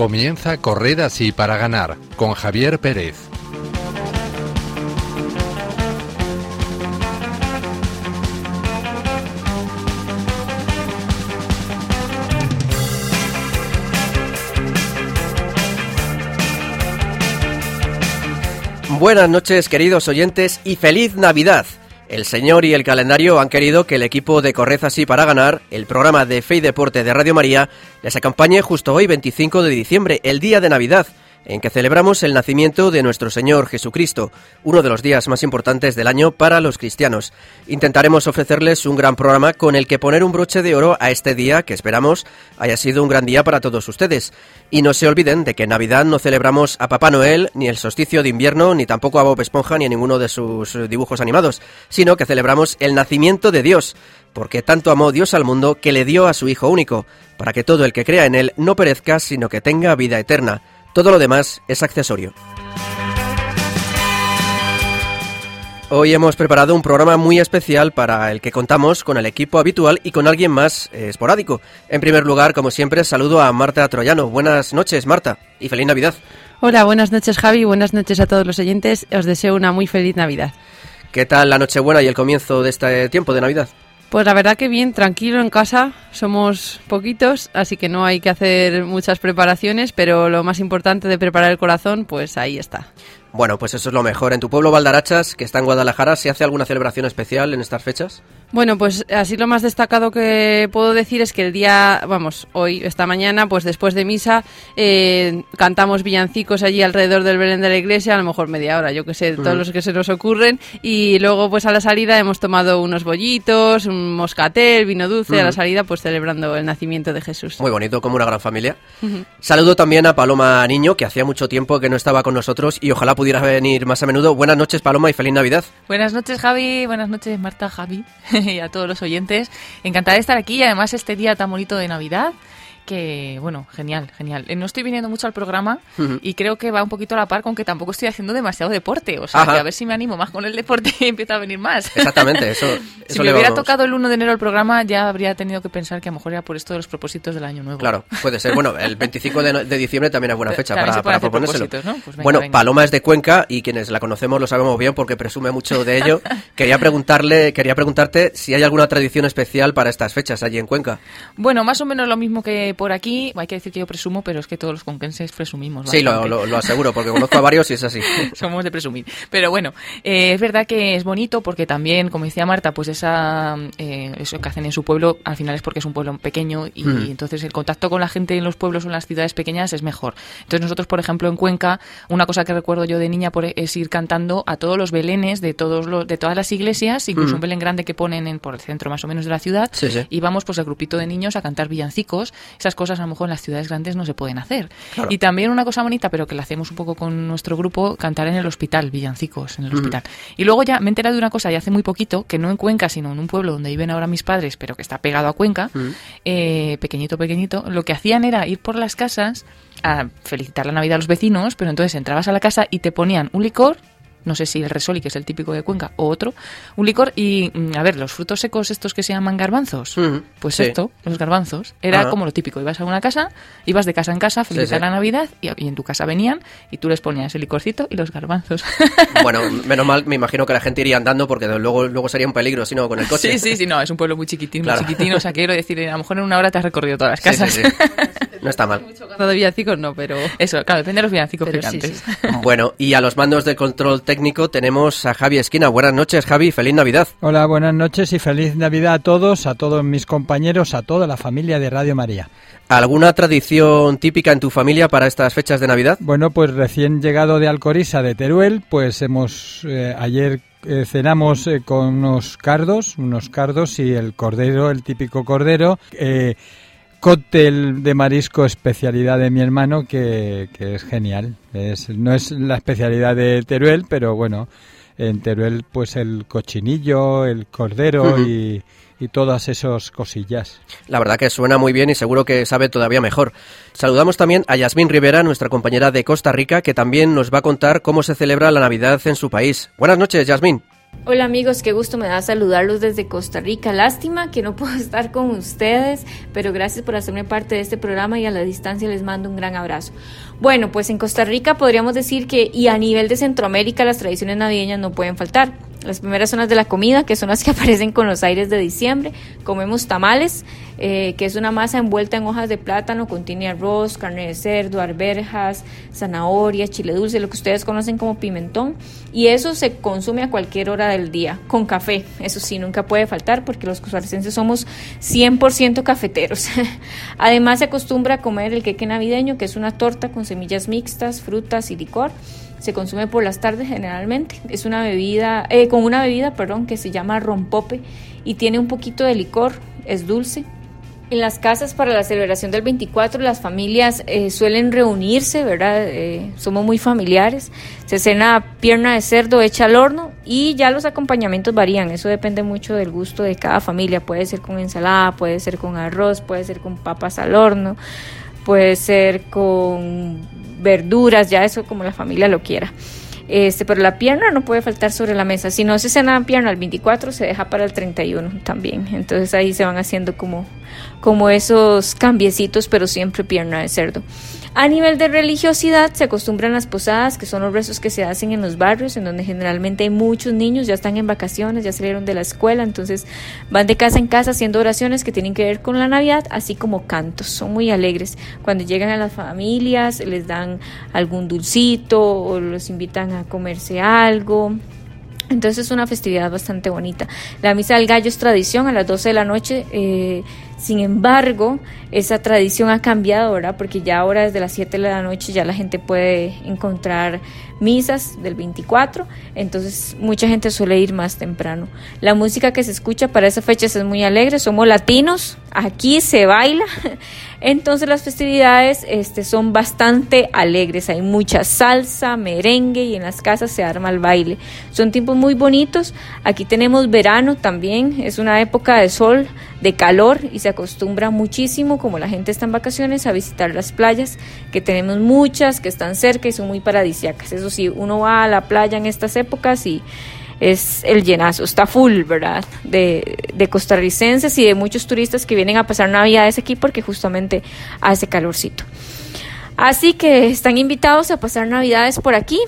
Comienza Correr así para ganar con Javier Pérez. Buenas noches queridos oyentes y feliz Navidad. El señor y el calendario han querido que el equipo de Corred así para ganar, el programa de Fe y Deporte de Radio María, les acompañe justo hoy 25 de diciembre, el día de Navidad en que celebramos el nacimiento de nuestro Señor Jesucristo, uno de los días más importantes del año para los cristianos. Intentaremos ofrecerles un gran programa con el que poner un broche de oro a este día que esperamos haya sido un gran día para todos ustedes. Y no se olviden de que en Navidad no celebramos a Papá Noel, ni el solsticio de invierno, ni tampoco a Bob Esponja, ni a ninguno de sus dibujos animados, sino que celebramos el nacimiento de Dios porque tanto amó Dios al mundo que le dio a su Hijo único, para que todo el que crea en Él no perezca, sino que tenga vida eterna. Todo lo demás es accesorio. Hoy hemos preparado un programa muy especial para el que contamos con el equipo habitual y con alguien más eh, esporádico. En primer lugar, como siempre, saludo a Marta Troyano. Buenas noches, Marta, y feliz Navidad. Hola, buenas noches, Javi. Buenas noches a todos los oyentes. Os deseo una muy feliz Navidad. ¿Qué tal la Nochebuena y el comienzo de este tiempo de Navidad? Pues la verdad que bien, tranquilo en casa, somos poquitos, así que no hay que hacer muchas preparaciones, pero lo más importante de preparar el corazón, pues ahí está. Bueno, pues eso es lo mejor. ¿En tu pueblo Valdarachas, que está en Guadalajara, se hace alguna celebración especial en estas fechas? Bueno, pues así lo más destacado que puedo decir es que el día, vamos, hoy, esta mañana, pues después de misa, eh, cantamos villancicos allí alrededor del Belén de la iglesia, a lo mejor media hora, yo que sé, todos los que se nos ocurren. Y luego, pues a la salida hemos tomado unos bollitos, un moscatel, vino dulce, a la salida, pues celebrando el nacimiento de Jesús. Muy bonito, como una gran familia. Saludo también a Paloma Niño, que hacía mucho tiempo que no estaba con nosotros y ojalá pudiera venir más a menudo. Buenas noches, Paloma, y feliz Navidad. Buenas noches, Javi. Buenas noches, Marta, Javi. y a todos los oyentes. Encantada de estar aquí y además este día tan bonito de Navidad que, bueno, genial, genial. Eh, no estoy viniendo mucho al programa y creo que va un poquito a la par con que tampoco estoy haciendo demasiado deporte. O sea, que a ver si me animo más con el deporte y empiezo a venir más. Exactamente, eso. si me hubiera tocado el 1 de enero el programa, ya habría tenido que pensar que a lo mejor era por esto de los propósitos del año nuevo. Claro, puede ser. Bueno, el 25 de, diciembre también es buena fecha para, para proponérselo. Pues bueno, Paloma es de Cuenca y quienes la conocemos lo sabemos bien porque presume mucho de ello. quería preguntarle, quería preguntarte si hay alguna tradición especial para estas fechas allí en Cuenca. Bueno, más o menos lo mismo que por aquí. Hay que decir que yo presumo, pero es que todos los conquenses presumimos. Sí, lo, lo, aseguro, porque conozco a varios y es así. Somos de presumir. Pero bueno, eh, es verdad que es bonito porque también, como decía Marta, pues esa, eh, eso que hacen en su pueblo, al final es porque es un pueblo pequeño y, hmm. entonces el contacto con la gente en los pueblos o en las ciudades pequeñas es mejor. Entonces nosotros, por ejemplo, en Cuenca, una cosa que recuerdo yo de niña es ir cantando a todos los belenes de todos los, de todas las iglesias, incluso un belén grande que ponen en, por el centro más o menos de la ciudad, y vamos pues el grupito de niños a cantar villancicos, esas cosas a lo mejor en las ciudades grandes no se pueden hacer. Y también una cosa bonita, pero que la hacemos un poco con nuestro grupo, cantar en el hospital, villancicos en el hospital. Y luego ya me he enterado de una cosa ya hace muy poquito, que no en Cuenca, sino en un pueblo donde viven ahora mis padres, pero que está pegado a Cuenca, eh, pequeñito, pequeñito, lo que hacían era ir por las casas a felicitar la Navidad a los vecinos, pero entonces entrabas a la casa y te ponían un licor no sé si el resoli, que es el típico de Cuenca, o otro, un licor y, mm, a ver, los frutos secos estos que se llaman garbanzos, pues esto, los garbanzos, era como lo típico, ibas a una casa, ibas de casa en casa a felicitar la Navidad y, en tu casa venían y tú les ponías el licorcito y los garbanzos. Bueno, menos mal, me imagino que la gente iría andando porque luego, luego sería un peligro, si no, con el coche. Sí, sí, sí, no, es un pueblo muy chiquitín, muy chiquitín, o sea, quiero decir, a lo mejor en una hora te has recorrido todas las casas. no está mal. Mucho de villancicos no, pero... Eso, claro, depende de los villancicos Bueno, y a los mandos de control técnico tenemos a Javi Esquina. Buenas noches, Javi, feliz Navidad. Hola, buenas noches y feliz Navidad a todos, a todos mis compañeros, a toda la familia de Radio María. ¿Alguna tradición típica en tu familia para estas fechas de Navidad? Bueno, pues recién llegado de Alcorisa, de Teruel, pues hemos eh, ayer eh, cenamos eh, con unos cardos, unos cardos y el cordero, el típico cordero cóctel de marisco especialidad de mi hermano que, es genial. Es, no es la especialidad de Teruel, pero bueno, en Teruel pues el cochinillo, el cordero y, y todas esas cosillas. La verdad que suena muy bien y seguro que sabe todavía mejor. Saludamos también a Yasmín Rivera, nuestra compañera de Costa Rica, que también nos va a contar cómo se celebra la Navidad en su país. Buenas noches, Yasmín. Hola amigos, qué gusto me da saludarlos desde Costa Rica. Lástima que no puedo estar con ustedes, pero gracias por hacerme parte de este programa y a la distancia les mando un gran abrazo. Bueno, pues en Costa Rica podríamos decir que y a nivel de Centroamérica las tradiciones navideñas no pueden faltar. Las primeras zonas de la comida, que son las que aparecen con los aires de diciembre. Comemos tamales, eh, que es una masa envuelta en hojas de plátano, contiene arroz, carne de cerdo, arberjas, zanahoria, chile dulce, lo que ustedes conocen como pimentón. Y eso se consume a cualquier hora del día, con café. Eso sí, nunca puede faltar porque los costarricenses somos 100% cafeteros. Además se acostumbra a comer el queque navideño, que es una torta con semillas mixtas, frutas y licor se consume por las tardes generalmente. Es una bebida, eh, con una bebida, perdón, que se llama rompope y tiene un poquito de licor, es dulce. En las casas para la celebración del 24 las familias eh, suelen reunirse, ¿verdad? Eh, somos muy familiares. Se cena pierna de cerdo hecha al horno y ya los acompañamientos varían. Eso depende mucho del gusto de cada familia. Puede ser con ensalada, puede ser con arroz, puede ser con papas al horno, puede ser con verduras, ya eso como la familia lo quiera. Este, pero la pierna no puede faltar sobre la mesa. Si no se cena pierna el 24, se deja para el 31 también. Entonces ahí se van haciendo como, como esos cambiecitos, pero siempre pierna de cerdo. A nivel de religiosidad se acostumbran las posadas, que son los rezos que se hacen en los barrios, en donde generalmente hay muchos niños, ya están en vacaciones, ya salieron de la escuela, entonces van de casa en casa haciendo oraciones que tienen que ver con la Navidad, así como cantos, son muy alegres. Cuando llegan a las familias les dan algún dulcito o los invitan a comerse algo. Entonces es una festividad bastante bonita. La misa del gallo es tradición a las 12 de la noche. Eh, sin embargo, esa tradición ha cambiado, ¿verdad? Porque ya ahora desde las 7 de la noche ya la gente puede encontrar misas del 24, entonces mucha gente suele ir más temprano. La música que se escucha para esas fechas es muy alegre, somos latinos, aquí se baila, entonces las festividades este, son bastante alegres, hay mucha salsa, merengue y en las casas se arma el baile. Son tiempos muy bonitos, aquí tenemos verano también, es una época de sol, de calor y se acostumbra muchísimo, como la gente está en vacaciones, a visitar las playas, que tenemos muchas, que están cerca y son muy paradisiacas. Eso sí, uno va a la playa en estas épocas y es el llenazo, está full, ¿verdad? De, de, costarricenses y de muchos turistas que vienen a pasar navidades aquí porque justamente hace calorcito. Así que están invitados a pasar navidades por aquí.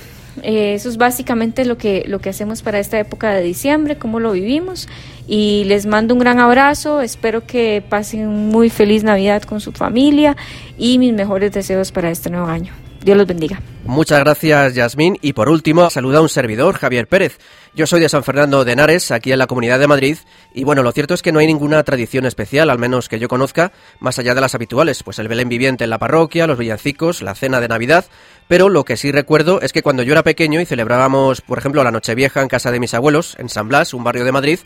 Eh, eso es básicamente lo que, lo que hacemos para esta época de diciembre, cómo lo vivimos. Y les mando un gran abrazo, espero que pasen muy feliz Navidad con su familia y mis mejores deseos para este nuevo año. Dios los bendiga. Muchas gracias, Yasmín. Y por último, saluda a un servidor, Javier Pérez. Yo soy de San Fernando de Henares, aquí en la Comunidad de Madrid, y bueno, lo cierto es que no hay ninguna tradición especial, al menos que yo conozca, más allá de las habituales, pues el Belén viviente en la parroquia, los villancicos, la cena de Navidad, pero lo que sí recuerdo es que cuando yo era pequeño y celebrábamos, por ejemplo, la Nochevieja en casa de mis abuelos, en San Blas, un barrio de Madrid,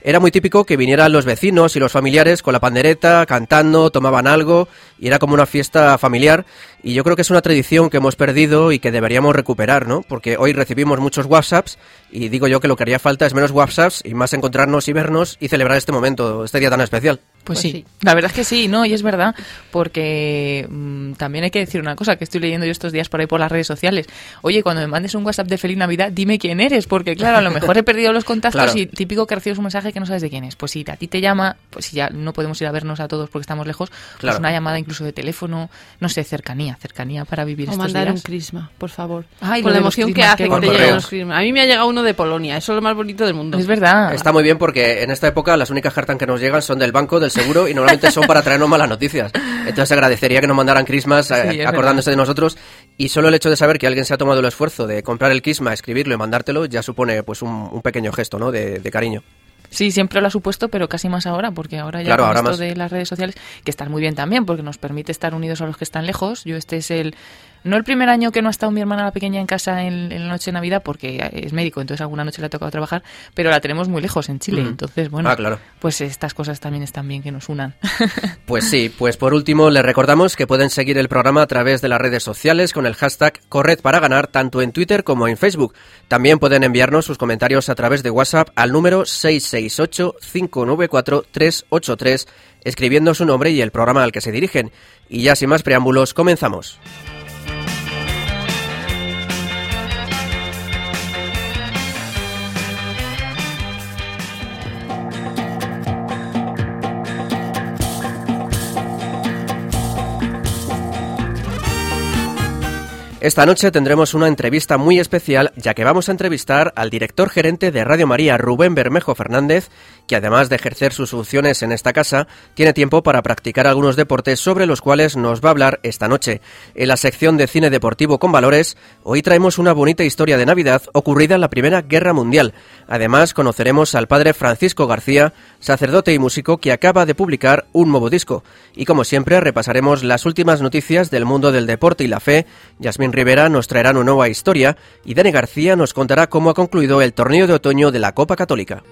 era muy típico que vinieran los vecinos y los familiares con la pandereta, cantando, tomaban algo, y era como una fiesta familiar. Y yo creo que es una tradición que hemos perdido y que deberíamos recuperar, ¿no? Porque hoy recibimos muchos WhatsApps y digo yo que lo que haría falta es menos WhatsApps y más encontrarnos y vernos y celebrar este momento, este día tan especial. Pues, sí. la verdad es que sí, ¿no? Y es verdad, porque mm, también hay que decir una cosa que estoy leyendo yo estos días por ahí por las redes sociales. Oye, cuando me mandes un WhatsApp de Feliz Navidad, dime quién eres, porque claro, a lo mejor he perdido los contactos y típico que recibes un mensaje que no sabes de quién es. Pues si a ti te llama, pues si ya no podemos ir a vernos a todos porque estamos lejos, pues una llamada incluso de teléfono, no sé, cercanía, cercanía para vivir o estos mandar días. un crisma, por favor. Ay, Con la emoción que crismas, hace que te lleguen los crismas. A mí me ha llegado uno de Polonia, eso es lo más bonito del mundo. Es verdad. Está muy bien porque en esta época las únicas cartas que nos llegan son del banco, del seguro y normalmente son para traernos malas noticias. Entonces agradecería que nos mandaran Christmas eh, Sí, acordándose de nosotros y solo el hecho de saber que alguien se ha tomado el esfuerzo de comprar el Kisma, escribirlo y mandártelo ya supone pues un, un pequeño gesto ¿no? de, de cariño. Sí, siempre lo ha supuesto, pero casi más ahora, porque ahora ya Claro, con ahora esto más. de las redes sociales, que están muy bien también, porque nos permite estar unidos a los que están lejos. Yo este es el, no el primer año que no ha estado mi hermana la pequeña en casa en, en la noche de Navidad, porque es médico, entonces alguna noche le ha tocado trabajar, pero la tenemos muy lejos en Chile, entonces bueno, Ah, claro. pues estas cosas también están bien que nos unan. Pues sí, pues por último les recordamos que pueden seguir el programa a través de las redes sociales con el hashtag Corred para ganar tanto en Twitter como en Facebook. También pueden enviarnos sus comentarios a través de WhatsApp al número 668-594-383 escribiendo su nombre y el programa al que se dirigen. Y ya sin más preámbulos, comenzamos. Esta noche tendremos una entrevista muy especial ya que vamos a entrevistar al director gerente de Radio María, Rubén Bermejo Fernández, que además de ejercer sus funciones en esta casa, tiene tiempo para practicar algunos deportes sobre los cuales nos va a hablar esta noche. En la sección de cine deportivo con valores, hoy traemos una bonita historia de Navidad ocurrida en la Primera Guerra Mundial. Además, conoceremos al padre Francisco García, sacerdote y músico que acaba de publicar un nuevo disco. Y como siempre, repasaremos las últimas noticias del mundo del deporte y la fe. Yasmín Rivera nos traerá una nueva historia y Dani García nos contará cómo ha concluido el torneo de otoño de la Copa Católica.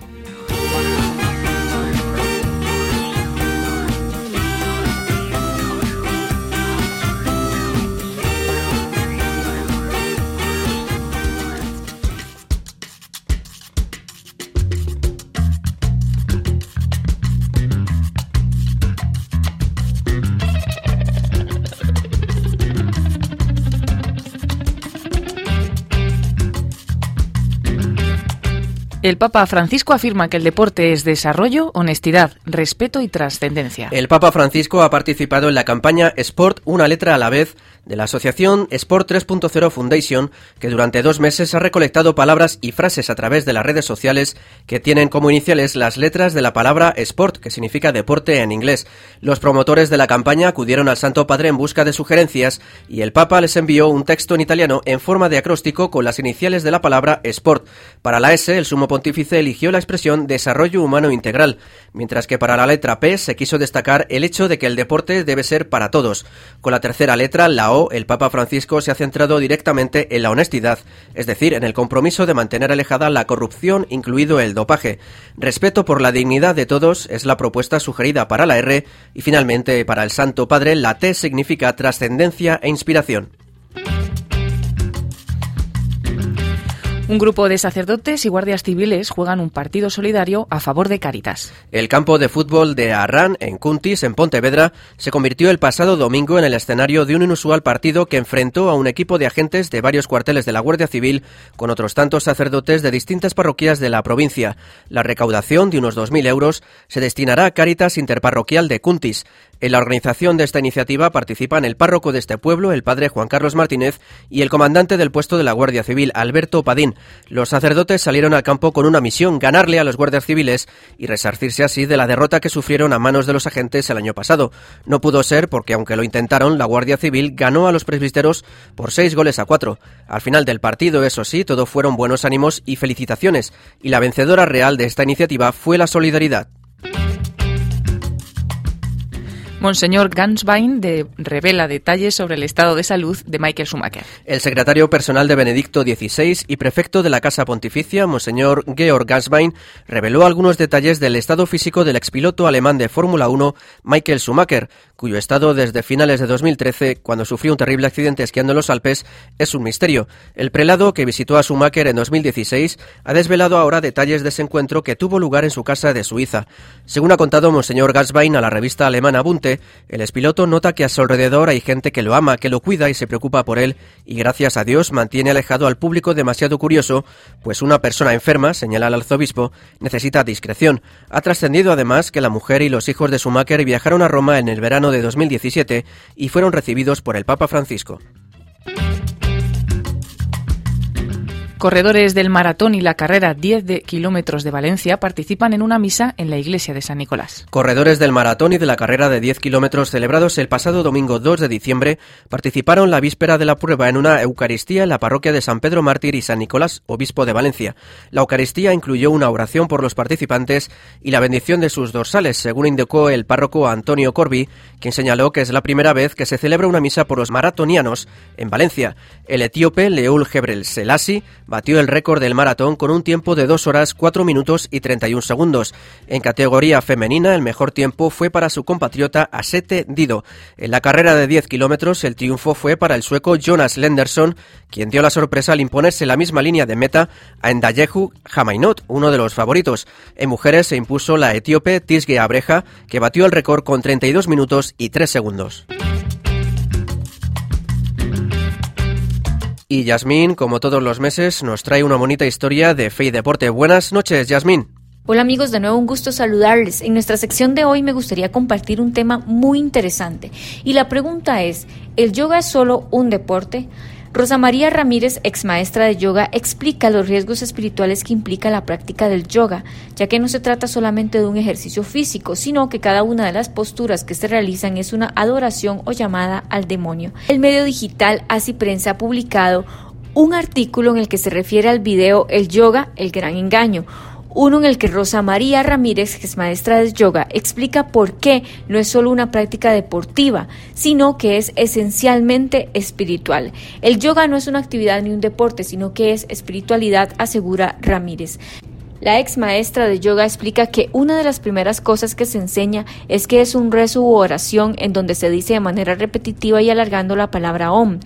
El Papa Francisco afirma que el deporte es desarrollo, honestidad, respeto y trascendencia. El Papa Francisco ha participado en la campaña Sport una letra a la vez de la asociación Sport 3.0 Foundation, que durante dos meses ha recolectado palabras y frases a través de las redes sociales que tienen como iniciales las letras de la palabra sport, que significa deporte en inglés. Los promotores de la campaña acudieron al Santo Padre en busca de sugerencias y el Papa les envió un texto en italiano en forma de acróstico con las iniciales de la palabra sport. Para la S, el sumo pontífice eligió la expresión desarrollo humano integral, mientras que para la letra P se quiso destacar el hecho de que el deporte debe ser para todos. Con la tercera letra, la O el Papa Francisco se ha centrado directamente en la honestidad, es decir, en el compromiso de mantener alejada la corrupción, incluido el dopaje. Respeto por la dignidad de todos es la propuesta sugerida para la R y finalmente para el Santo Padre la T significa trascendencia e inspiración. Un grupo de sacerdotes y guardias civiles juegan un partido solidario a favor de Caritas. El campo de fútbol de Arran, en Cuntis, en Pontevedra, se convirtió el pasado domingo en el escenario de un inusual partido que enfrentó a un equipo de agentes de varios cuarteles de la Guardia Civil con otros tantos sacerdotes de distintas parroquias de la provincia. La recaudación de unos 2.000 euros se destinará a Caritas Interparroquial de Cuntis. En la organización de esta iniciativa participan el párroco de este pueblo, el padre Juan Carlos Martínez, y el comandante del puesto de la Guardia Civil, Alberto Padín. Los sacerdotes salieron al campo con una misión, ganarle a los guardias civiles y resarcirse así de la derrota que sufrieron a manos de los agentes el año pasado. No pudo ser porque, aunque lo intentaron, la Guardia Civil ganó a los presbíteros por seis goles a cuatro. Al final del partido, eso sí, todo fueron buenos ánimos y felicitaciones, y la vencedora real de esta iniciativa fue la solidaridad. Monseñor Ganswein revela detalles sobre el estado de salud de Michael Schumacher. El secretario personal de Benedicto XVI y prefecto de la Casa Pontificia, Monseñor Georg Ganswein, reveló algunos detalles del estado físico del expiloto alemán de Fórmula 1, Michael Schumacher, cuyo estado desde finales de 2013, cuando sufrió un terrible accidente esquiando en los Alpes, es un misterio. El prelado, que visitó a Schumacher en 2016, ha desvelado ahora detalles de ese encuentro que tuvo lugar en su casa de Suiza. Según ha contado Monseñor Ganswein a la revista alemana Bunte, el espiloto nota que a su alrededor hay gente que lo ama, que lo cuida y se preocupa por él, y gracias a Dios mantiene alejado al público demasiado curioso, pues una persona enferma, señala el arzobispo, necesita discreción. Ha trascendido además que la mujer y los hijos de Schumacher viajaron a Roma en el de 2017 y fueron recibidos por el Papa Francisco. Corredores del maratón y la carrera 10 de kilómetros de Valencia participan en una misa en la iglesia de San Nicolás. Corredores del maratón y de la carrera de 10 kilómetros celebrados el pasado domingo 2 de diciembre participaron la víspera de la prueba en una Eucaristía en la parroquia de San Pedro Mártir y San Nicolás, obispo de Valencia. La Eucaristía incluyó una oración por los participantes y la bendición de sus dorsales, según indicó el párroco Antonio Corbi, quien señaló que es la primera vez que se celebra una misa por los maratonianos en Valencia. El etíope Leul Gebrel Selassie batió el récord del maratón con un tiempo de 2 horas 4 minutos y 31 segundos. En categoría femenina, el mejor tiempo fue para su compatriota Asete Dido. En la carrera de 10 kilómetros, el triunfo fue para el sueco Jonas Lenderson, quien dio la sorpresa al imponerse la misma línea de meta a Endayehu Jamainot, uno de los favoritos. En mujeres se impuso la etíope Tisge Abreja, que batió el récord con 32 minutos y 3 segundos. Y Yasmín, como todos los meses, nos trae una bonita historia de fe y deporte. Buenas noches, Yasmín. Hola amigos, de nuevo un gusto saludarles. En nuestra sección de hoy me gustaría compartir un tema muy interesante. Y la pregunta es, ¿el yoga es solo un deporte? Rosa María Ramírez, ex maestra de yoga, explica los riesgos espirituales que implica la práctica del yoga, ya que no se trata solamente de un ejercicio físico, sino que cada una de las posturas que se realizan es una adoración o llamada al demonio. El medio digital Así Prensa ha publicado un artículo en el que se refiere al video El yoga, el gran engaño, uno en el que Rosa María Ramírez, que es maestra de yoga, explica por qué no es solo una práctica deportiva, sino que es esencialmente espiritual. El yoga no es una actividad ni un deporte, sino que es espiritualidad, asegura Ramírez. La ex maestra de yoga explica que una de las primeras cosas que se enseña es que es un rezo u oración en donde se dice de manera repetitiva y alargando la palabra Om.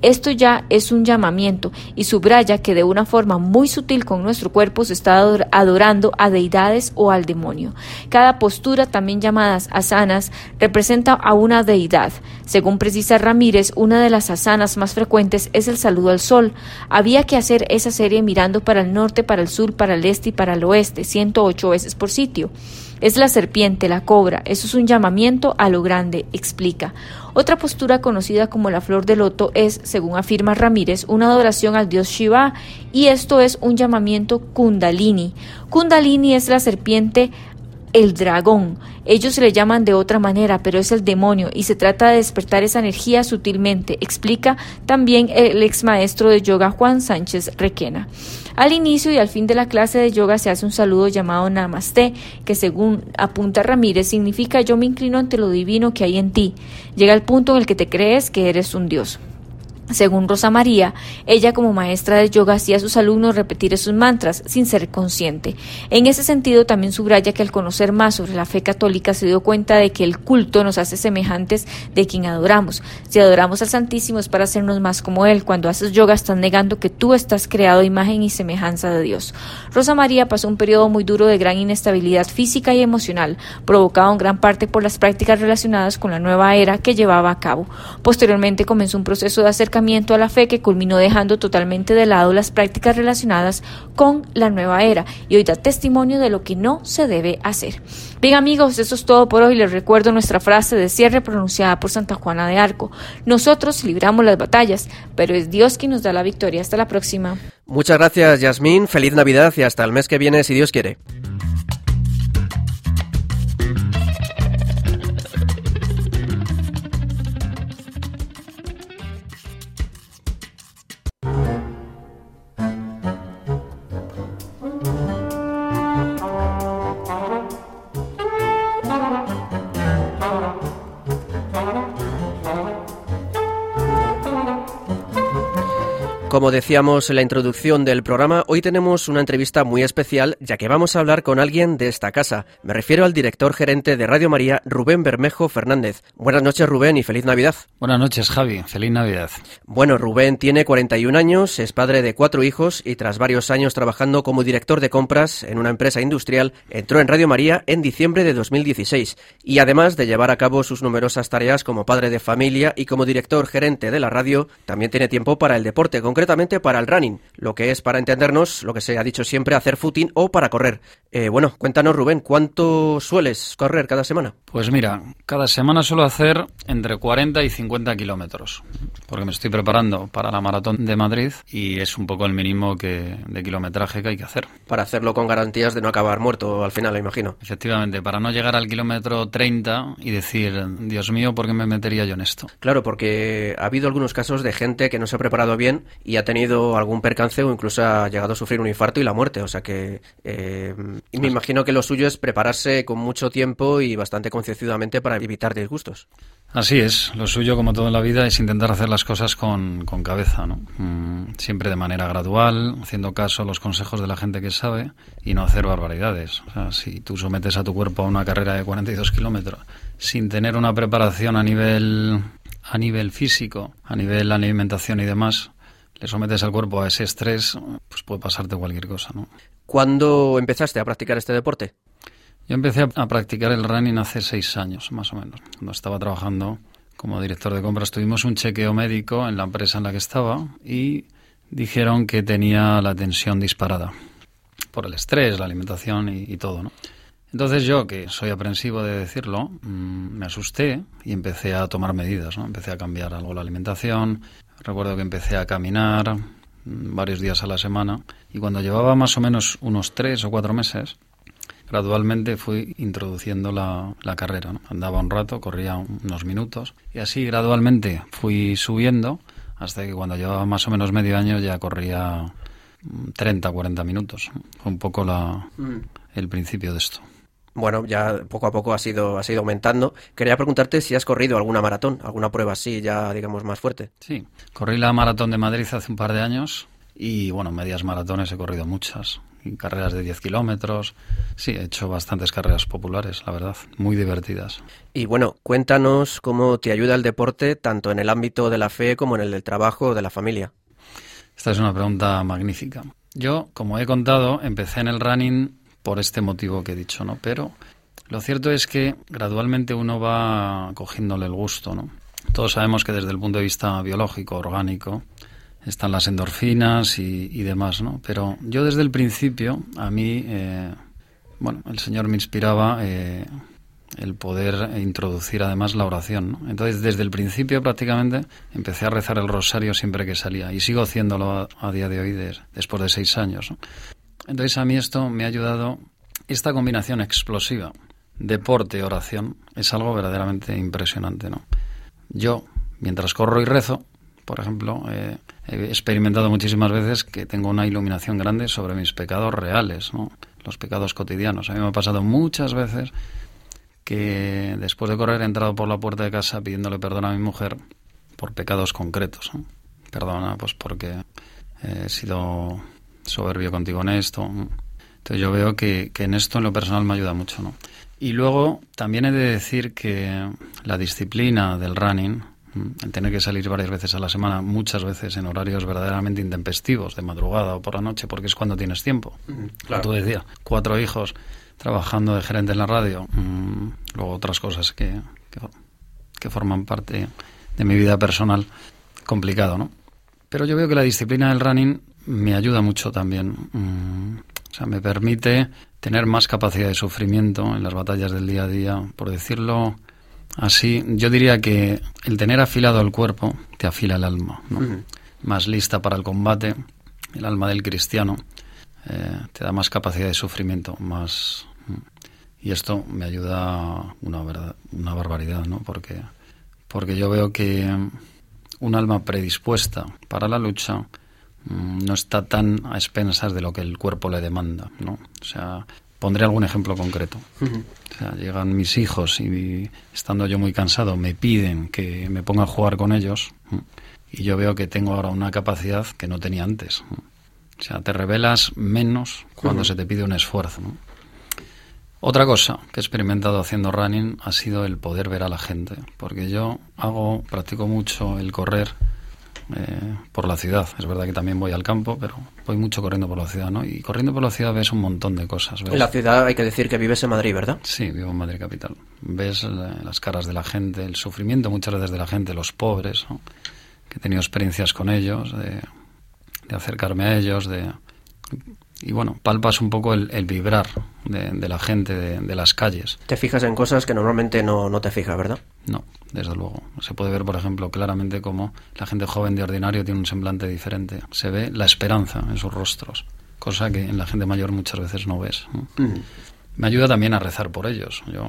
Esto ya es un llamamiento y subraya que de una forma muy sutil con nuestro cuerpo se está adorando a deidades o al demonio. Cada postura, también llamadas asanas, representa a una deidad. Según precisa Ramírez, una de las asanas más frecuentes es el saludo al sol. Había que hacer esa serie mirando para el norte, para el sur, para el este y para el oeste, 108 veces por sitio. Es la serpiente, la cobra, eso es un llamamiento a lo grande, explica. Otra postura conocida como la flor de loto es, según afirma Ramírez, una adoración al dios Shiva y esto es un llamamiento kundalini. Kundalini es la serpiente el dragón. Ellos le llaman de otra manera, pero es el demonio y se trata de despertar esa energía sutilmente, explica también el ex maestro de yoga Juan Sánchez Requena. Al inicio y al fin de la clase de yoga se hace un saludo llamado Namaste, que según apunta Ramírez significa yo me inclino ante lo divino que hay en ti. Llega el punto en el que te crees que eres un dios. Según Rosa María, ella como maestra de yoga hacía a sus alumnos repetir esos mantras sin ser consciente. En ese sentido también subraya que al conocer más sobre la fe católica se dio cuenta de que el culto nos hace semejantes de quien adoramos. Si adoramos al Santísimo es para hacernos más como Él. Cuando haces yoga estás negando que tú estás creado imagen y semejanza de Dios. Rosa María pasó un periodo muy duro de gran inestabilidad física y emocional, provocado en gran parte por las prácticas relacionadas con la nueva era que llevaba a cabo. Posteriormente comenzó un proceso de acercamiento a la fe que culminó dejando totalmente de lado las prácticas relacionadas con la nueva era y hoy da testimonio de lo que no se debe hacer. Bien amigos, eso es todo por hoy. Les recuerdo nuestra frase de cierre pronunciada por Santa Juana de Arco. Nosotros libramos las batallas, pero es Dios quien nos da la victoria. Hasta la próxima. Muchas gracias Yasmín, feliz Navidad y hasta el mes que viene si Dios quiere. Decíamos en la introducción del programa, hoy tenemos una entrevista muy especial ya que vamos a hablar con alguien de esta casa. Me refiero al director gerente de Radio María, Rubén Bermejo Fernández. Buenas noches Rubén y feliz Navidad. Buenas noches Javi, feliz Navidad. Bueno, Rubén tiene 41 años, es padre de cuatro hijos y tras varios años trabajando como director de compras en una empresa industrial, entró en Radio María en diciembre de 2016 y además de llevar a cabo sus numerosas tareas como padre de familia y como director gerente de la radio, también tiene tiempo para el deporte, concreto para el running, lo que es para entendernos, lo que se ha dicho siempre, hacer footing o para correr. Eh, bueno, cuéntanos Rubén, ¿cuánto sueles correr cada semana? Pues mira, cada semana suelo hacer entre 40 y 50 kilómetros, porque me estoy preparando para la maratón de Madrid y es un poco el mínimo que, de kilometraje que hay que hacer. Para hacerlo con garantías de no acabar muerto al final, imagino. Efectivamente, para no llegar al kilómetro 30 y decir, Dios mío, ¿por qué me metería yo en esto? Claro, porque ha habido algunos casos de gente que no se ha preparado bien y ha tenido algún percance o incluso ha llegado a sufrir un infarto y la muerte. O sea que eh, me imagino que lo suyo es prepararse con mucho tiempo y bastante concienzudamente para evitar disgustos. Así es, lo suyo como todo en la vida es intentar hacer las cosas con, con cabeza, ¿no? Mm, siempre de manera gradual, haciendo caso a los consejos de la gente que sabe y no hacer barbaridades. O sea, si tú sometes a tu cuerpo a una carrera de 42 kilómetros sin tener una preparación a nivel a nivel físico, a nivel alimentación y demás, le sometes al cuerpo a ese estrés, pues puede pasarte cualquier cosa, ¿no? ¿Cuándo empezaste a practicar este deporte? Yo empecé a practicar el running hace seis años, más o menos. Cuando estaba trabajando como director de compras, tuvimos un chequeo médico en la empresa en la que estaba y dijeron que tenía la tensión disparada por el estrés, la alimentación y, todo, ¿no? Entonces yo, que soy aprensivo de decirlo, mm, me asusté y empecé a tomar medidas, ¿no? Empecé a cambiar algo la alimentación, Recuerdo que empecé a caminar mm, varios días a la semana y cuando llevaba más o menos unos tres o cuatro meses, gradualmente fui introduciendo la, la carrera. ¿no? Andaba un rato, corría unos minutos y así gradualmente fui subiendo hasta que cuando llevaba más o menos medio año ya corría 30, 40 minutos. Fue un poco la, mm. el principio de esto. Bueno, ya poco a poco ha sido, ha sido aumentando. Quería preguntarte si has corrido alguna maratón, alguna prueba así, ya digamos más fuerte. Sí, corrí la maratón de Madrid hace un par de años y bueno, medias maratones he corrido muchas. Carreras de 10 kilómetros. Sí, he hecho bastantes carreras populares, la verdad, muy divertidas. Y bueno, cuéntanos cómo te ayuda el deporte tanto en el ámbito de la fe como en el del trabajo o de la familia. Esta es una pregunta magnífica. Yo, como he contado, empecé en el running por este motivo que he dicho, ¿no? Pero lo cierto es que gradualmente uno va cogiéndole el gusto, ¿no? Todos sabemos que desde el punto de vista biológico, orgánico, están las endorfinas y, demás, ¿no? Pero yo desde el principio, a mí, eh, bueno, el Señor me inspiraba eh, el poder introducir además la oración. ¿no? Entonces, desde el principio prácticamente empecé a rezar el rosario siempre que salía y sigo haciéndolo a, día de hoy después de seis años. Entonces, a mí esto me ha ayudado, esta combinación explosiva, deporte, oración, es algo verdaderamente impresionante. ¿no? Yo, mientras corro y rezo, por ejemplo, he experimentado muchísimas veces que tengo una iluminación grande sobre mis pecados reales, ¿no? los pecados cotidianos. A mí me ha pasado muchas veces que después de correr he entrado por la puerta de casa pidiéndole perdón a mi mujer por pecados concretos. Perdona, pues porque he sido soberbio contigo en esto. Entonces yo veo que, en esto en lo personal me ayuda mucho. ¿no? Y luego también he de decir que la disciplina del running, el tener que salir varias veces a la semana, muchas veces en horarios verdaderamente intempestivos, de madrugada o por la noche, porque es cuando tienes tiempo. Claro. Tú decías, cuatro hijos, trabajando de gerente en la radio, mm, luego otras cosas que, que, forman parte de mi vida personal, complicado, ¿no? Pero yo veo que la disciplina del running me ayuda mucho también. Mm, o sea, me permite tener más capacidad de sufrimiento en las batallas del día a día, por decirlo así. Yo diría que el tener afilado el cuerpo te afila el alma, ¿no? Más lista para el combate, el alma del cristiano eh, te da más capacidad de sufrimiento, más... Y esto me ayuda una, verdad, una barbaridad, ¿no? Porque, porque yo veo que un alma predispuesta para la lucha mm, no está tan a expensas de lo que el cuerpo le demanda, ¿no? O sea, pondré algún ejemplo concreto. O sea, llegan mis hijos y estando yo muy cansado me piden que me ponga a jugar con ellos y yo veo que tengo ahora una capacidad que no tenía antes. O sea, te revelas menos cuando se te pide un esfuerzo. Otra cosa que he experimentado haciendo running ha sido el poder ver a la gente, porque yo hago, practico mucho el correr eh, por la ciudad. Es verdad que también voy al campo, pero voy mucho corriendo por la ciudad, ¿no? Y corriendo por la ciudad ves un montón de cosas. En la ciudad hay que decir que vives en Madrid, ¿verdad? Sí, vivo en Madrid capital. Ves las caras de la gente, el sufrimiento muchas veces de la gente, los pobres, que he tenido experiencias con ellos, de de acercarme a ellos, de y bueno, palpas un poco el, vibrar de, la gente, de, las calles. Te fijas en cosas que normalmente no, no te fijas, ¿verdad? No, desde luego. Se puede ver, por ejemplo, claramente cómo la gente joven de ordinario tiene un semblante diferente. Se ve la esperanza en sus rostros, cosa que en la gente mayor muchas veces no ves. Mm. Me ayuda también a rezar por ellos. Yo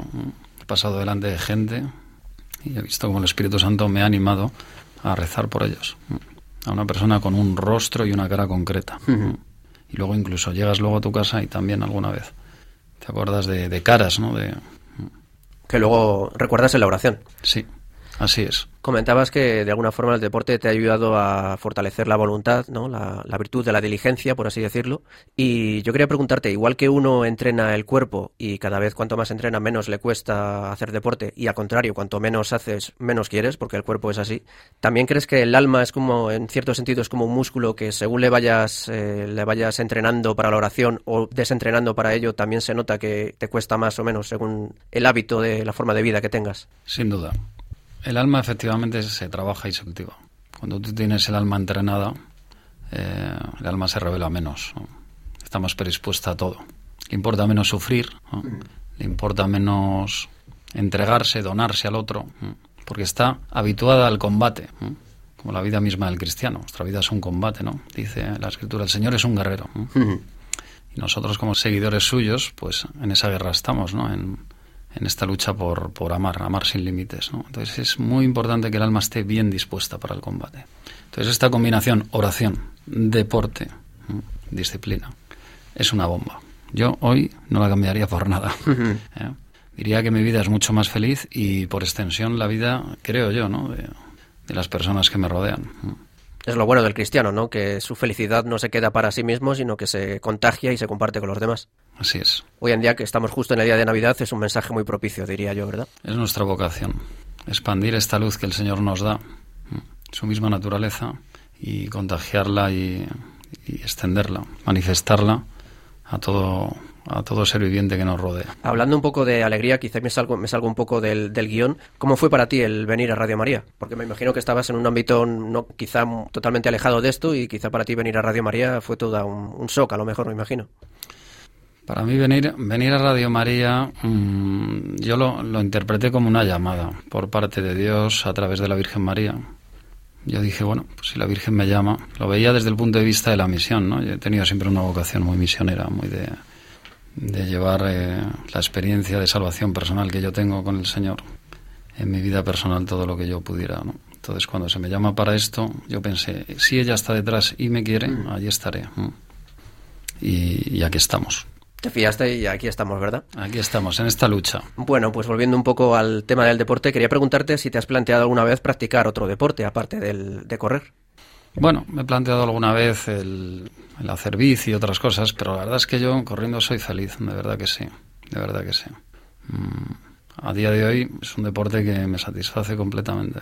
he pasado delante de gente y he visto cómo el Espíritu Santo me ha animado a rezar por ellos a una persona con un rostro y una cara concreta. Y luego incluso llegas luego a tu casa y también alguna vez te acuerdas de, de caras, ¿no? De, que luego recuerdas en la oración. Sí, así es. Comentabas que de alguna forma el deporte te ha ayudado a fortalecer la voluntad, ¿no? La, virtud de la diligencia, por así decirlo. Y yo quería preguntarte, igual que uno entrena el cuerpo y cada vez cuanto más entrena menos le cuesta hacer deporte y al contrario, cuanto menos haces menos quieres, porque el cuerpo es así, ¿también crees que el alma es como, en cierto sentido, es como un músculo que según le vayas, eh, le vayas entrenando para la oración o desentrenando para ello, también se nota que te cuesta más o menos según el hábito de la forma de vida que tengas? Sin duda. El alma efectivamente se trabaja y se cultiva. Cuando tú tienes el alma entrenada, eh, el alma se revela menos. Está más predispuesta a todo. Le importa menos sufrir, le importa menos entregarse, donarse al otro, porque está habituada al combate. como la vida misma del cristiano. Nuestra vida es un combate, ¿no? Dice la Escritura, el Señor es un guerrero. Y nosotros como seguidores suyos, pues en esa guerra estamos, ¿no? En, en esta lucha por, por amar, amar sin límites. ¿no? Entonces es muy importante que el alma esté bien dispuesta para el combate. Entonces esta combinación, oración, deporte, disciplina, es una bomba. Yo hoy no la cambiaría por nada. ¿eh? Diría que mi vida es mucho más feliz y por extensión la vida, creo yo, ¿no? de, de las personas que me rodean. Es lo bueno del cristiano, ¿no? Que su felicidad no se queda para sí mismo, sino que se contagia y se comparte con los demás. Así es. Hoy en día que estamos justo en el día de Navidad es un mensaje muy propicio, diría yo, ¿verdad? Es nuestra vocación, expandir esta luz que el Señor nos da, su misma naturaleza, y contagiarla y, y extenderla, manifestarla a todo a todo ser viviente que nos rodea. Hablando un poco de alegría, quizá me salgo, me salgo un poco del, del, guion. ¿Cómo fue para ti el venir a Radio María? Porque me imagino que estabas en un ámbito no quizá totalmente alejado de esto y quizá para ti venir a Radio María fue todo un, un shock, a lo mejor me imagino. Para mí venir, venir a Radio María, mmm, yo lo, lo interpreté como una llamada por parte de Dios a través de la Virgen María. Yo dije, bueno, pues si la Virgen me llama, lo veía desde el punto de vista de la misión, ¿no? Yo he tenido siempre una vocación muy misionera, muy de, de llevar eh, la experiencia de salvación personal que yo tengo con el Señor en mi vida personal todo lo que yo pudiera. ¿no? Entonces, cuando se me llama para esto, yo pensé, si ella está detrás y me quiere, allí estaré. ¿no? Y, y, aquí estamos. Te fiaste y aquí estamos, ¿verdad? Aquí estamos, en esta lucha. Bueno, pues volviendo un poco al tema del deporte, quería preguntarte si te has planteado alguna vez practicar otro deporte, aparte del, de correr. Bueno, me he planteado alguna vez el, el hacer bici y otras cosas, pero la verdad es que yo corriendo soy feliz, de verdad que sí, de verdad que sí. Mm, a día de hoy es un deporte que me satisface completamente.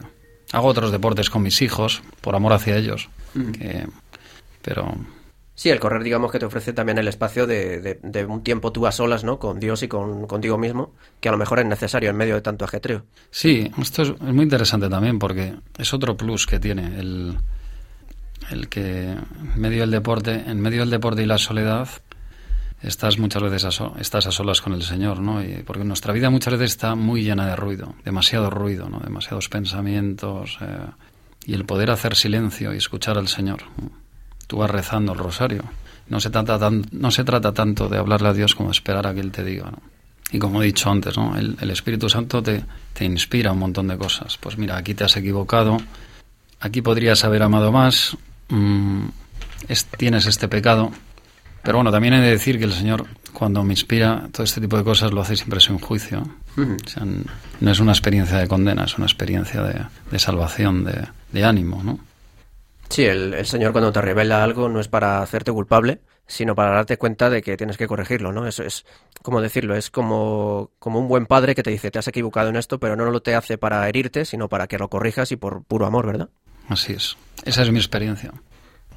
Hago otros deportes con mis hijos, por amor hacia ellos, mm. que, pero... Sí, el correr digamos que te ofrece también el espacio de, de, de un tiempo tú a solas, ¿no? Con Dios y con, contigo mismo, que a lo mejor es necesario en medio de tanto ajetreo. Sí, esto es, es muy interesante también porque es otro plus que tiene el el que en medio del deporte, en medio del deporte y la soledad, estás muchas veces a, estás a solas con el Señor, ¿no? Y porque nuestra vida muchas veces está muy llena de ruido, demasiado ruido, ¿no? Demasiados pensamientos eh, y el poder hacer silencio y escuchar al Señor. Tú vas rezando el rosario. No se trata no se trata tanto de hablarle a Dios como esperar a que él te diga. Y como he dicho antes, ¿no? El, el Espíritu Santo te, te inspira un montón de cosas. Pues mira, aquí te has equivocado, aquí podrías haber amado más, Mm, es, tienes este pecado. Pero bueno, también he de decir que el Señor, cuando me inspira todo este tipo de cosas, lo hace siempre sin juicio. Uh -huh. o sea, no es una experiencia de condena, es una experiencia de, de salvación, de, de, ánimo, ¿no? Sí, el, el, Señor cuando te revela algo no es para hacerte culpable, sino para darte cuenta de que tienes que corregirlo, ¿no? Eso es, como decirlo, es como, como un buen padre que te dice, te has equivocado en esto, pero no lo te hace para herirte, sino para que lo corrijas y por puro amor, ¿verdad? Así es. Esa es mi experiencia.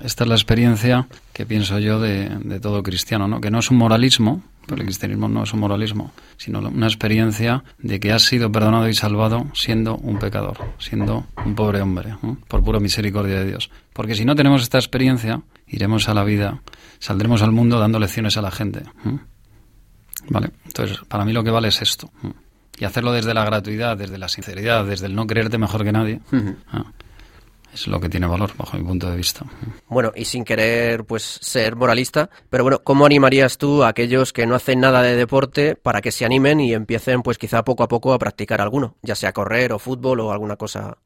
Esta es la experiencia que pienso yo de, de, todo cristiano, ¿no? Que no es un moralismo, pero el cristianismo no es un moralismo, sino una experiencia de que has sido perdonado y salvado siendo un pecador, siendo un pobre hombre, ¿no? por pura misericordia de Dios. Porque si no tenemos esta experiencia, iremos a la vida, saldremos al mundo dando lecciones a la gente. ¿no? ¿Vale? Entonces, para mí lo que vale es esto. ¿no? Y hacerlo desde la gratuidad, desde la sinceridad, desde el no creerte mejor que nadie. Uh -huh es lo que tiene valor bajo mi punto de vista. Bueno, y sin querer pues ser moralista, pero bueno, ¿cómo animarías tú a aquellos que no hacen nada de deporte para que se animen y empiecen pues quizá poco a poco a practicar alguno, ya sea correr o fútbol o alguna cosa?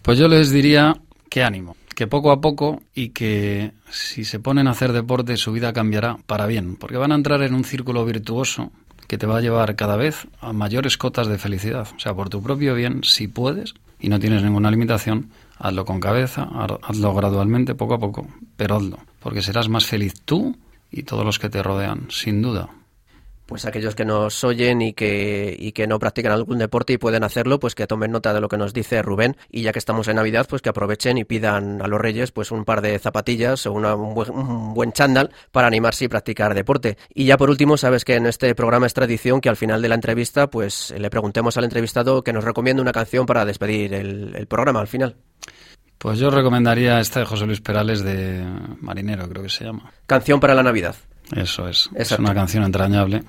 Pues yo les diría que ánimo, que poco a poco y que si se ponen a hacer deporte su vida cambiará para bien, porque van a entrar en un círculo virtuoso que te va a llevar cada vez a mayores cotas de felicidad. O sea, por tu propio bien, si puedes y no tienes ninguna limitación, hazlo con cabeza, hazlo gradualmente, poco a poco, pero hazlo, porque serás más feliz tú y todos los que te rodean, sin duda. Pues aquellos que nos oyen y que, y que no practican algún deporte y pueden hacerlo, pues que tomen nota de lo que nos dice Rubén y ya que estamos en Navidad, pues que aprovechen y pidan a los reyes pues un par de zapatillas o una, un, buen, un buen chándal para animarse y practicar deporte. Y ya por último, sabes que en este programa es tradición que al final de la entrevista pues le preguntemos al entrevistado que nos recomiende una canción para despedir el, el programa al final. Pues yo recomendaría esta de José Luis Perales de Marinero, creo que se llama. Canción para la Navidad. Eso es. Exacto. Es una canción entrañable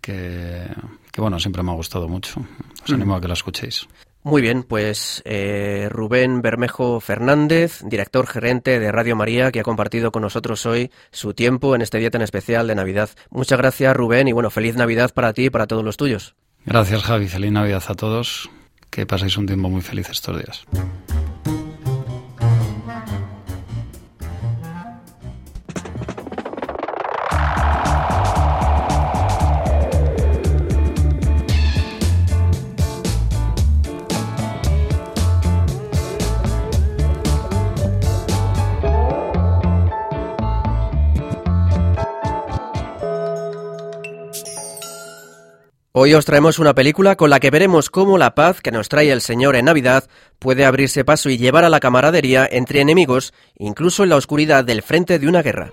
que, que, bueno, siempre me ha gustado mucho. Os animo a que la escuchéis. Muy bien, pues eh, Rubén Bermejo Fernández, director gerente de Radio María, que ha compartido con nosotros hoy su tiempo en este día tan especial de Navidad. Muchas gracias, Rubén, y bueno, feliz Navidad para ti y para todos los tuyos. Gracias, Javi. Feliz Navidad a todos. Que paséis un tiempo muy feliz estos días. Hoy os traemos una película con la que veremos cómo la paz que nos trae el Señor en Navidad puede abrirse paso y llevar a la camaradería entre enemigos, incluso en la oscuridad del frente de una guerra.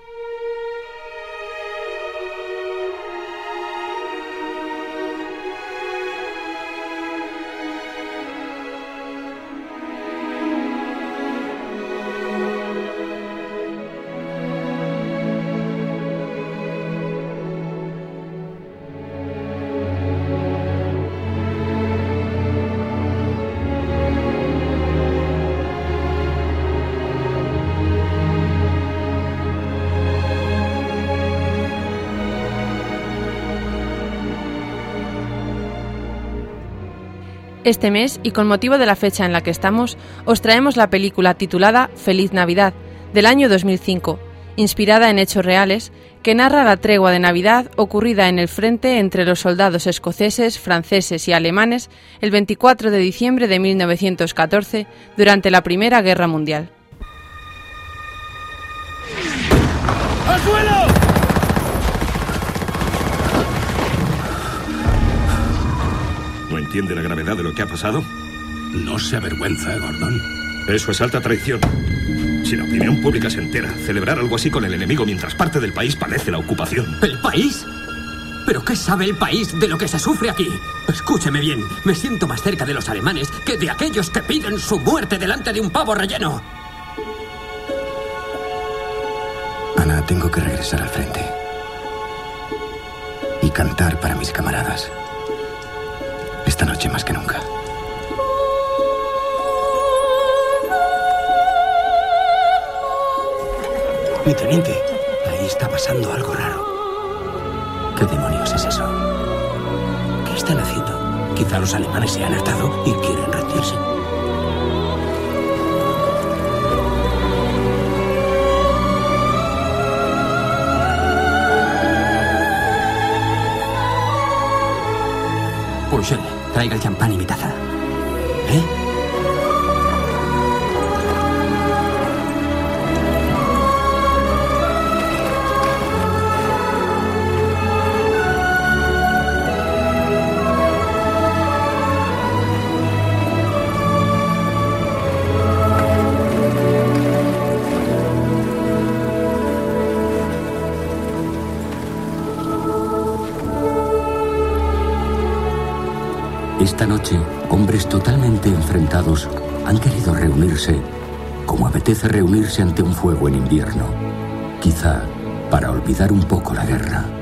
Este mes, y con motivo de la fecha en la que estamos, os traemos la película titulada Feliz Navidad, del año 2005, inspirada en hechos reales, que narra la tregua de Navidad ocurrida en el frente entre los soldados escoceses, franceses y alemanes el 24 de diciembre de 1914 durante la Primera Guerra Mundial. ¡Al suelo! Entiende la gravedad de lo que ha pasado? No se avergüenza, Gordon. Eso es alta traición. Si la opinión pública se entera, celebrar algo así con el enemigo mientras parte del país padece la ocupación. ¿El país? ¿Pero qué sabe el país de lo que se sufre aquí? Escúcheme bien, me siento más cerca de los alemanes que de aquellos que piden su muerte delante de un pavo relleno. Ana, tengo que regresar al frente. Y cantar para mis camaradas. Esta noche más que nunca. Mi teniente, ahí está pasando algo raro. ¿Qué demonios es eso? ¿Qué están haciendo? Quizá los alemanes se han hartado y quieren rendirse. Pulsel, traiga el champán y mi taza. ¿Eh? Esta noche, hombres totalmente enfrentados han querido reunirse como apetece reunirse ante un fuego en invierno, quizá para olvidar un poco la guerra.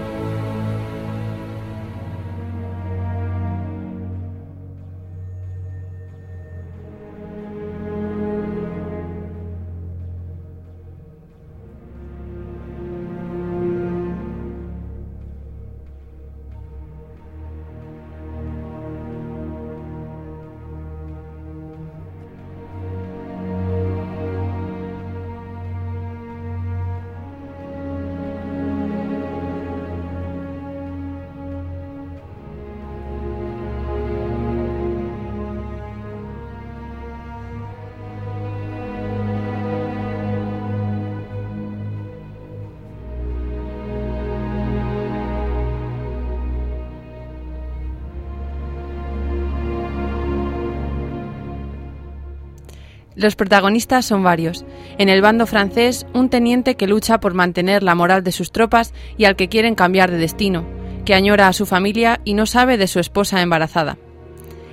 Los protagonistas son varios. En el bando francés, un teniente que lucha por mantener la moral de sus tropas y al que quieren cambiar de destino, que añora a su familia y no sabe de su esposa embarazada.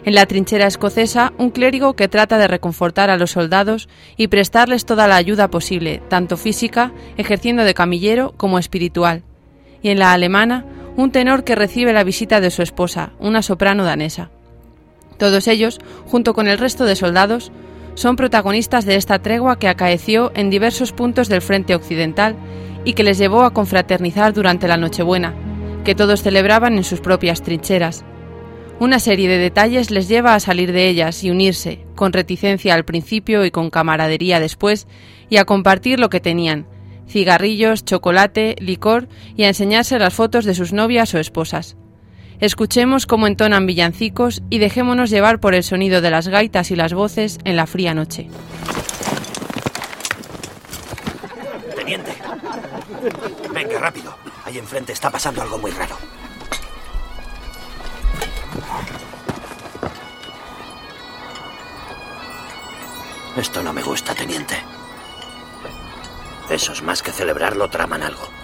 En la trinchera escocesa, un clérigo que trata de reconfortar a los soldados y prestarles toda la ayuda posible, tanto física, ejerciendo de camillero, como espiritual. Y en la alemana, un tenor que recibe la visita de su esposa, una soprano danesa. Todos ellos, junto con el resto de soldados, son protagonistas de esta tregua que acaeció en diversos puntos del frente occidental y que les llevó a confraternizar durante la Nochebuena, que todos celebraban en sus propias trincheras. Una serie de detalles les lleva a salir de ellas y unirse, con reticencia al principio y con camaradería después, y a compartir lo que tenían, cigarrillos, chocolate, licor y a enseñarse las fotos de sus novias o esposas. Escuchemos cómo entonan villancicos y dejémonos llevar por el sonido de las gaitas y las voces en la fría noche. Teniente. Venga, rápido. Ahí enfrente está pasando algo muy raro. Esto no me gusta, teniente. Esos más que celebrarlo traman algo.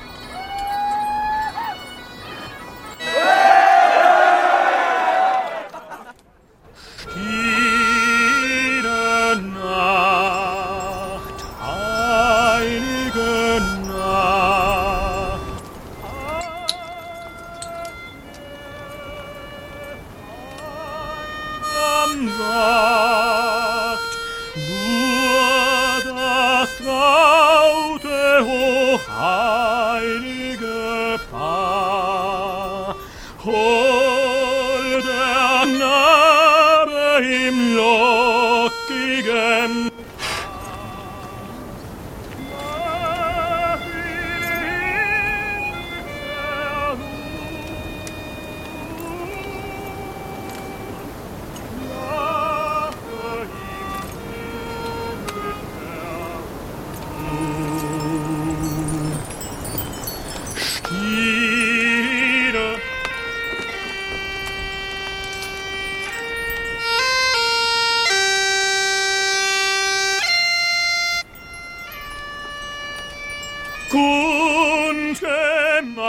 Kund gemacht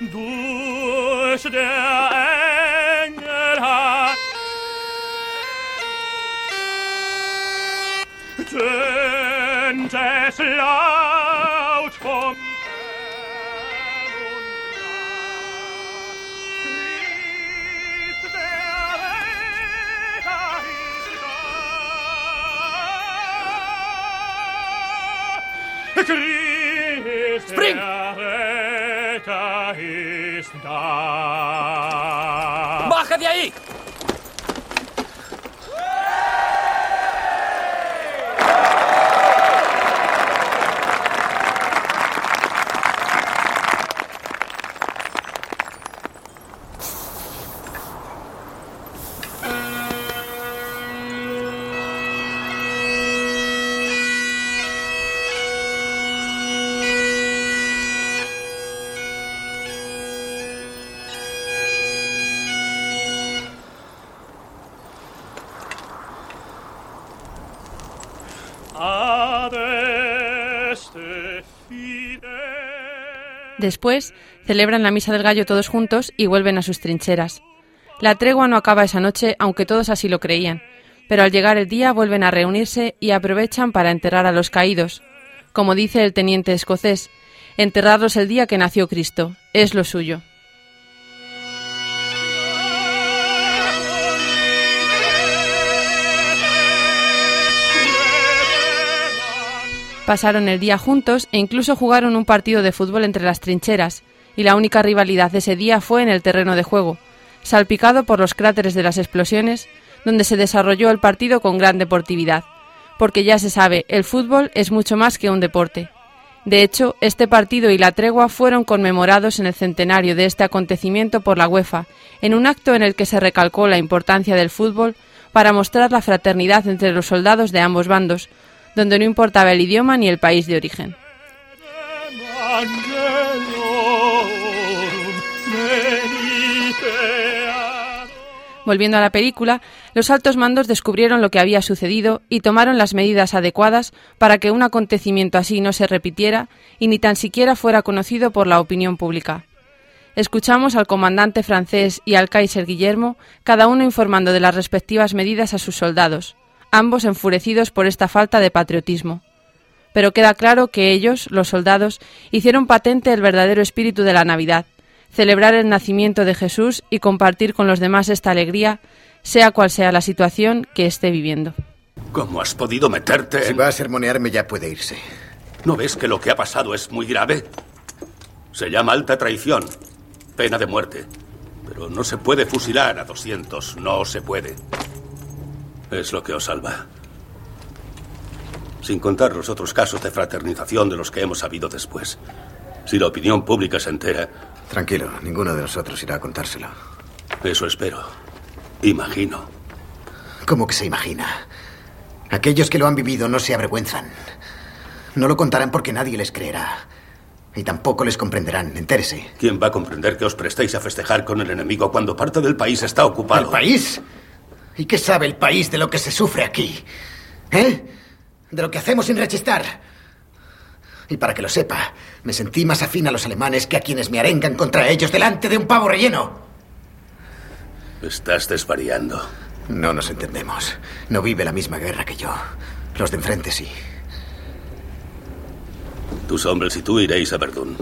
durch der ¡Baja de ahí! Después celebran la misa del gallo todos juntos y vuelven a sus trincheras. La tregua no acaba esa noche, aunque todos así lo creían, pero al llegar el día vuelven a reunirse y aprovechan para enterrar a los caídos. Como dice el teniente escocés, enterrarlos el día que nació Cristo, es lo suyo. Pasaron el día juntos e incluso jugaron un partido de fútbol entre las trincheras, y la única rivalidad de ese día fue en el terreno de juego, salpicado por los cráteres de las explosiones, donde se desarrolló el partido con gran deportividad, porque ya se sabe, el fútbol es mucho más que un deporte. De hecho, este partido y la tregua fueron conmemorados en el centenario de este acontecimiento por la UEFA, en un acto en el que se recalcó la importancia del fútbol para mostrar la fraternidad entre los soldados de ambos bandos, donde no importaba el idioma ni el país de origen. Volviendo a la película, los altos mandos descubrieron lo que había sucedido y tomaron las medidas adecuadas para que un acontecimiento así no se repitiera y ni tan siquiera fuera conocido por la opinión pública. Escuchamos al comandante francés y al Kaiser Guillermo, cada uno informando de las respectivas medidas a sus soldados, ambos enfurecidos por esta falta de patriotismo. Pero queda claro que ellos, los soldados, hicieron patente el verdadero espíritu de la Navidad, celebrar el nacimiento de Jesús y compartir con los demás esta alegría, sea cual sea la situación que esté viviendo. ¿Cómo has podido meterte Si va a sermonearme ya puede irse. ¿No ves que lo que ha pasado es muy grave? Se llama alta traición, pena de muerte. Pero no se puede fusilar a 200, no se puede. Es lo que os salva. Sin contar los otros casos de fraternización de los que hemos sabido después. Si la opinión pública se entera... Tranquilo, ninguno de nosotros irá a contárselo. Eso espero. Imagino. ¿Cómo que se imagina? Aquellos que lo han vivido no se avergüenzan. No lo contarán porque nadie les creerá. Y tampoco les comprenderán, entérese. ¿Quién va a comprender que os prestéis a festejar con el enemigo cuando parte del país está ocupado? ¿El país? ¿Y qué sabe el país de lo que se sufre aquí? ¿Eh? De lo que hacemos sin rechistar. Y para que lo sepa, me sentí más afín a los alemanes que a quienes me arengan contra ellos delante de un pavo relleno. Estás desvariando. No nos entendemos. No vive la misma guerra que yo. Los de enfrente sí. Tus hombres y tú iréis a Verdún.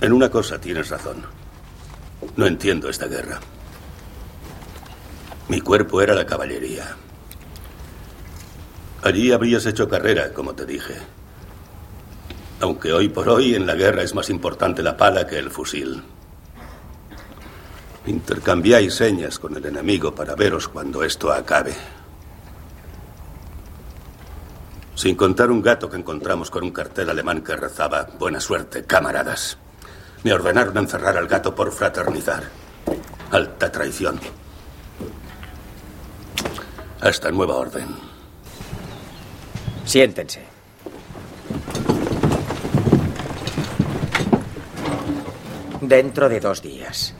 En una cosa tienes razón. No entiendo esta guerra. Mi cuerpo era la caballería. Allí habrías hecho carrera, como te dije. Aunque hoy por hoy en la guerra es más importante la pala que el fusil. Intercambiáis señas con el enemigo para veros cuando esto acabe. Sin contar un gato que encontramos con un cartel alemán que rezaba Buena suerte, camaradas. Me ordenaron encerrar al gato por fraternizar. Alta traición. Hasta nueva orden. Siéntense. Dentro de dos días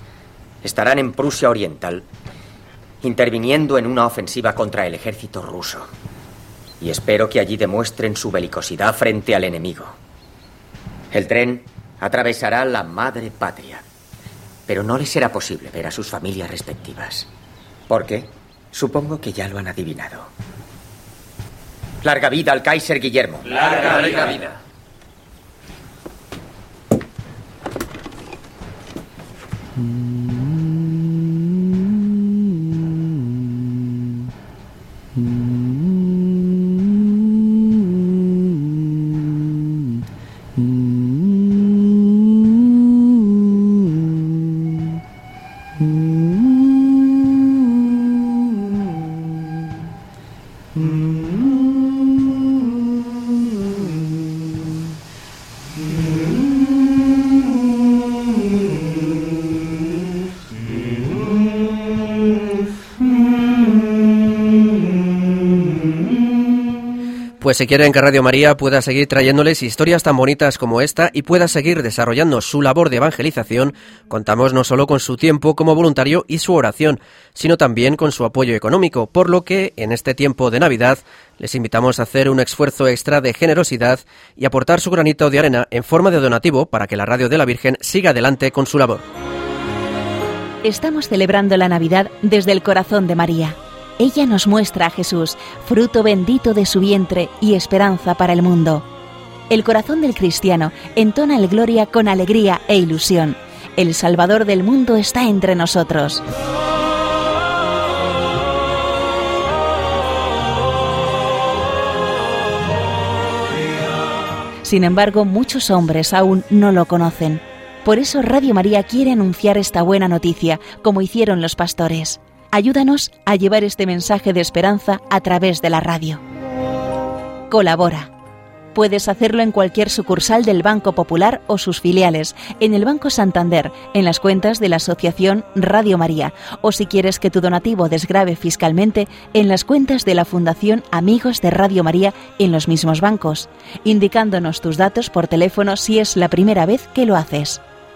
estarán en Prusia Oriental interviniendo en una ofensiva contra el ejército ruso. Y espero que allí demuestren su belicosidad frente al enemigo. El tren atravesará la madre patria, pero no les será posible ver a sus familias respectivas. ¿Por qué? Supongo que ya lo han adivinado. Larga vida al Kaiser Guillermo. Larga, vida. Pues si quieren que Radio María pueda seguir trayéndoles historias tan bonitas como esta y pueda seguir desarrollando su labor de evangelización, contamos no solo con su tiempo como voluntario y su oración, sino también con su apoyo económico, por lo que en este tiempo de Navidad les invitamos a hacer un esfuerzo extra de generosidad y aportar su granito de arena en forma de donativo para que la Radio de la Virgen siga adelante con su labor. Estamos celebrando la Navidad desde el corazón de María. Ella nos muestra a Jesús, fruto bendito de su vientre y esperanza para el mundo. El corazón del cristiano entona el gloria con alegría e ilusión. El Salvador del mundo está entre nosotros. Sin embargo, muchos hombres aún no lo conocen. Por eso Radio María quiere anunciar esta buena noticia, como hicieron los pastores. Ayúdanos a llevar este mensaje de esperanza a través de la radio. Colabora. Puedes hacerlo en cualquier sucursal del Banco Popular o sus filiales, en el Banco Santander, en las cuentas de la Asociación Radio María, o si quieres que tu donativo desgrave fiscalmente, en las cuentas de la Fundación Amigos de Radio María en los mismos bancos, indicándonos tus datos por teléfono si es la primera vez que lo haces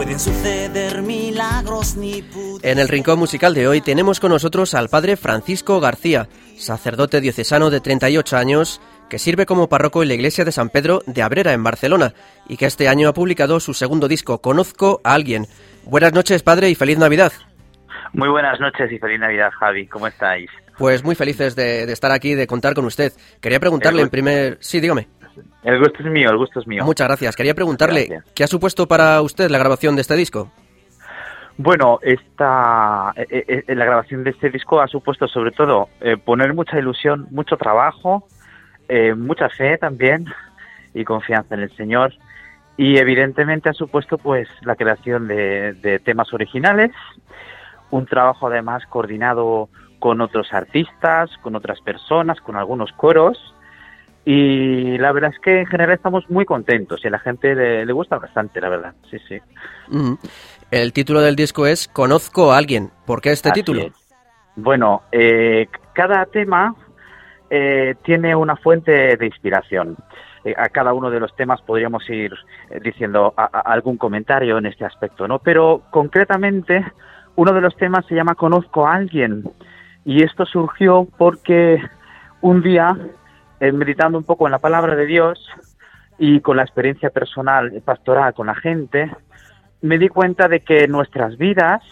Pueden suceder milagros ni En el rincón musical de hoy tenemos con nosotros al padre Francisco García, sacerdote diocesano de 38 años, que sirve como párroco en la iglesia de San Pedro de Abrera, en Barcelona, y que este año ha publicado su segundo disco, Conozco a alguien. Buenas noches, padre, y feliz Navidad. Muy buenas noches y feliz Navidad, Javi. ¿Cómo estáis? Pues muy felices de, estar aquí, de contar con usted. Quería preguntarle en primer... Sí, dígame. El gusto es mío, el gusto es mío. Muchas gracias. Quería preguntarle, ¿qué ha supuesto para usted la grabación de este disco? Bueno, esta, eh, eh, la grabación de este disco ha supuesto sobre todo eh, poner mucha ilusión, mucho trabajo, mucha fe también y confianza en el Señor. Y evidentemente ha supuesto pues la creación de, de temas originales, un trabajo además coordinado con otros artistas, con otras personas, con algunos coros y la verdad es que en general estamos muy contentos y a la gente le, gusta bastante, la verdad. Sí, sí. El título del disco es Conozco a alguien. ¿Por qué este título? Bueno, eh, cada tema eh, tiene una fuente de inspiración. Eh, a cada uno de los temas podríamos ir diciendo algún comentario en este aspecto, ¿no? Pero concretamente, uno de los temas se llama Conozco a alguien. Y esto surgió porque un día eh, meditando un poco en la palabra de Dios y con la experiencia personal pastoral con la gente, me di cuenta de que en nuestras vidas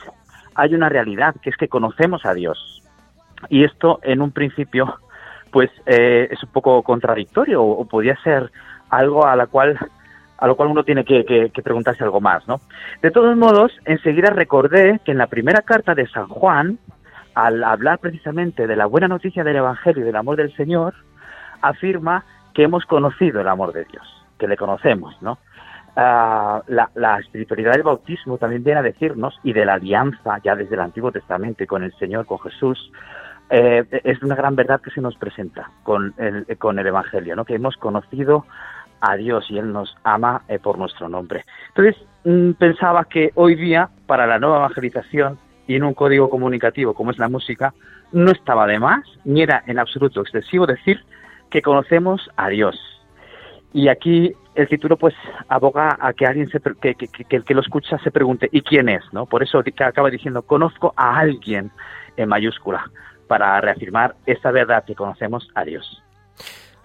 hay una realidad, que es que conocemos a Dios. Y esto en un principio pues eh, es un poco contradictorio o, podría ser algo a la cual a lo cual uno tiene que, que, preguntarse algo más, ¿no? De todos modos, enseguida recordé que en la primera carta de San Juan, al hablar precisamente de la buena noticia del Evangelio y del amor del Señor, afirma que hemos conocido el amor de Dios, que le conocemos, ¿no? Ah, la, espiritualidad del bautismo también viene a decirnos, y de la alianza ya desde el Antiguo Testamento con el Señor, con Jesús, eh, es una gran verdad que se nos presenta con el, con el Evangelio, ¿no? que hemos conocido a Dios y Él nos ama eh, por nuestro nombre. Entonces, mm, pensaba que hoy día, para la nueva evangelización y en un código comunicativo como es la música, no estaba de más, ni era en absoluto excesivo decir que conocemos a Dios. Y aquí el título pues aboga a que alguien se, que, el que lo escucha se pregunte ¿y quién es? ¿no? Por eso acaba diciendo conozco a alguien en mayúscula para reafirmar esa verdad que conocemos a Dios.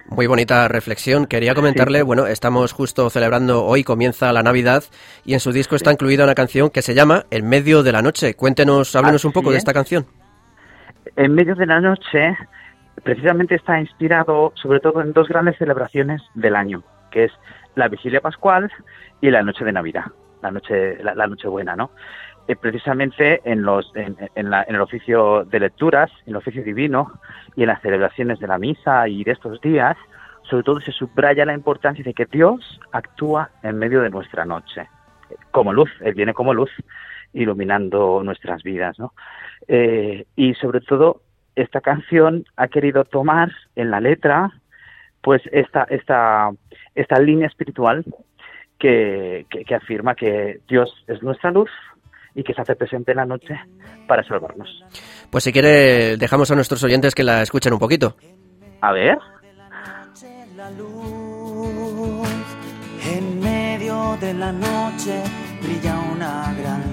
Muy bonita reflexión. Quería comentarle, bueno, estamos justo celebrando, hoy comienza la Navidad y en su disco está incluida una canción que se llama En medio de la noche. Cuéntenos, háblenos un poco de esta canción. En medio de la noche precisamente está inspirado sobre todo en dos grandes celebraciones del año, que es la vigilia pascual y la noche de Navidad, la noche, la, noche buena, ¿no? Eh, precisamente en, los, el oficio de lecturas, en el oficio divino y en las celebraciones de la misa y de estos días, sobre todo se subraya la importancia de que Dios actúa en medio de nuestra noche, como luz, Él viene como luz iluminando nuestras vidas, ¿no? Eh, y sobre todo esta canción ha querido tomar en la letra pues esta, esta, esta línea espiritual que, que, afirma que Dios es nuestra luz y que se hace presente en la noche para salvarnos. Pues si quiere, dejamos a nuestros oyentes que la escuchen un poquito. A ver. En medio de la noche brilla una gran luz.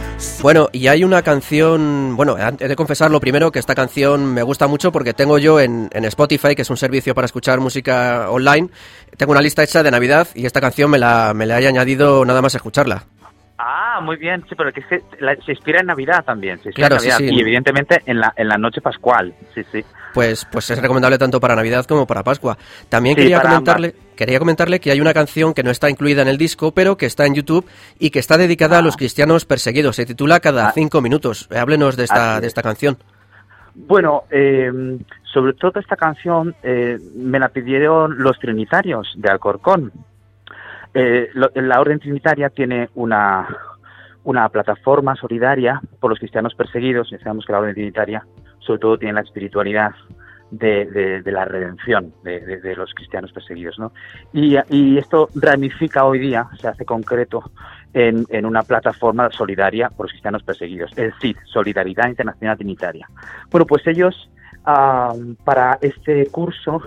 Bueno, y hay una canción, bueno, he de confesar lo primero que esta canción me gusta mucho porque tengo yo en, en, Spotify, que es un servicio para escuchar música online, tengo una lista hecha de Navidad y esta canción me la, me la he añadido nada más escucharla. Ah, muy bien, sí, pero que se, se inspira en Navidad también, se inspira en Navidad y evidentemente en la, en la noche pascual, sí, sí. Pues, pues es recomendable tanto para Navidad como para Pascua. También quería comentarle, quería comentarle que hay una canción que no está incluida en el disco, pero que está en YouTube y que está dedicada a los ah. cristianos perseguidos. Se titula Cada ah. cinco minutos. Háblenos de esta, de esta canción. Bueno, eh, sobre todo esta canción eh, me la pidieron los trinitarios de Alcorcón. Eh, la Orden Trinitaria tiene una, una plataforma solidaria por los cristianos perseguidos, y sabemos que la Orden Trinitaria sobre todo tiene la espiritualidad de, la redención de, los cristianos perseguidos. ¿no? Y, esto ramifica hoy día, se hace concreto en, en, una plataforma solidaria por los cristianos perseguidos, el CID, Solidaridad Internacional Trinitaria. Bueno, pues ellos ah, para este curso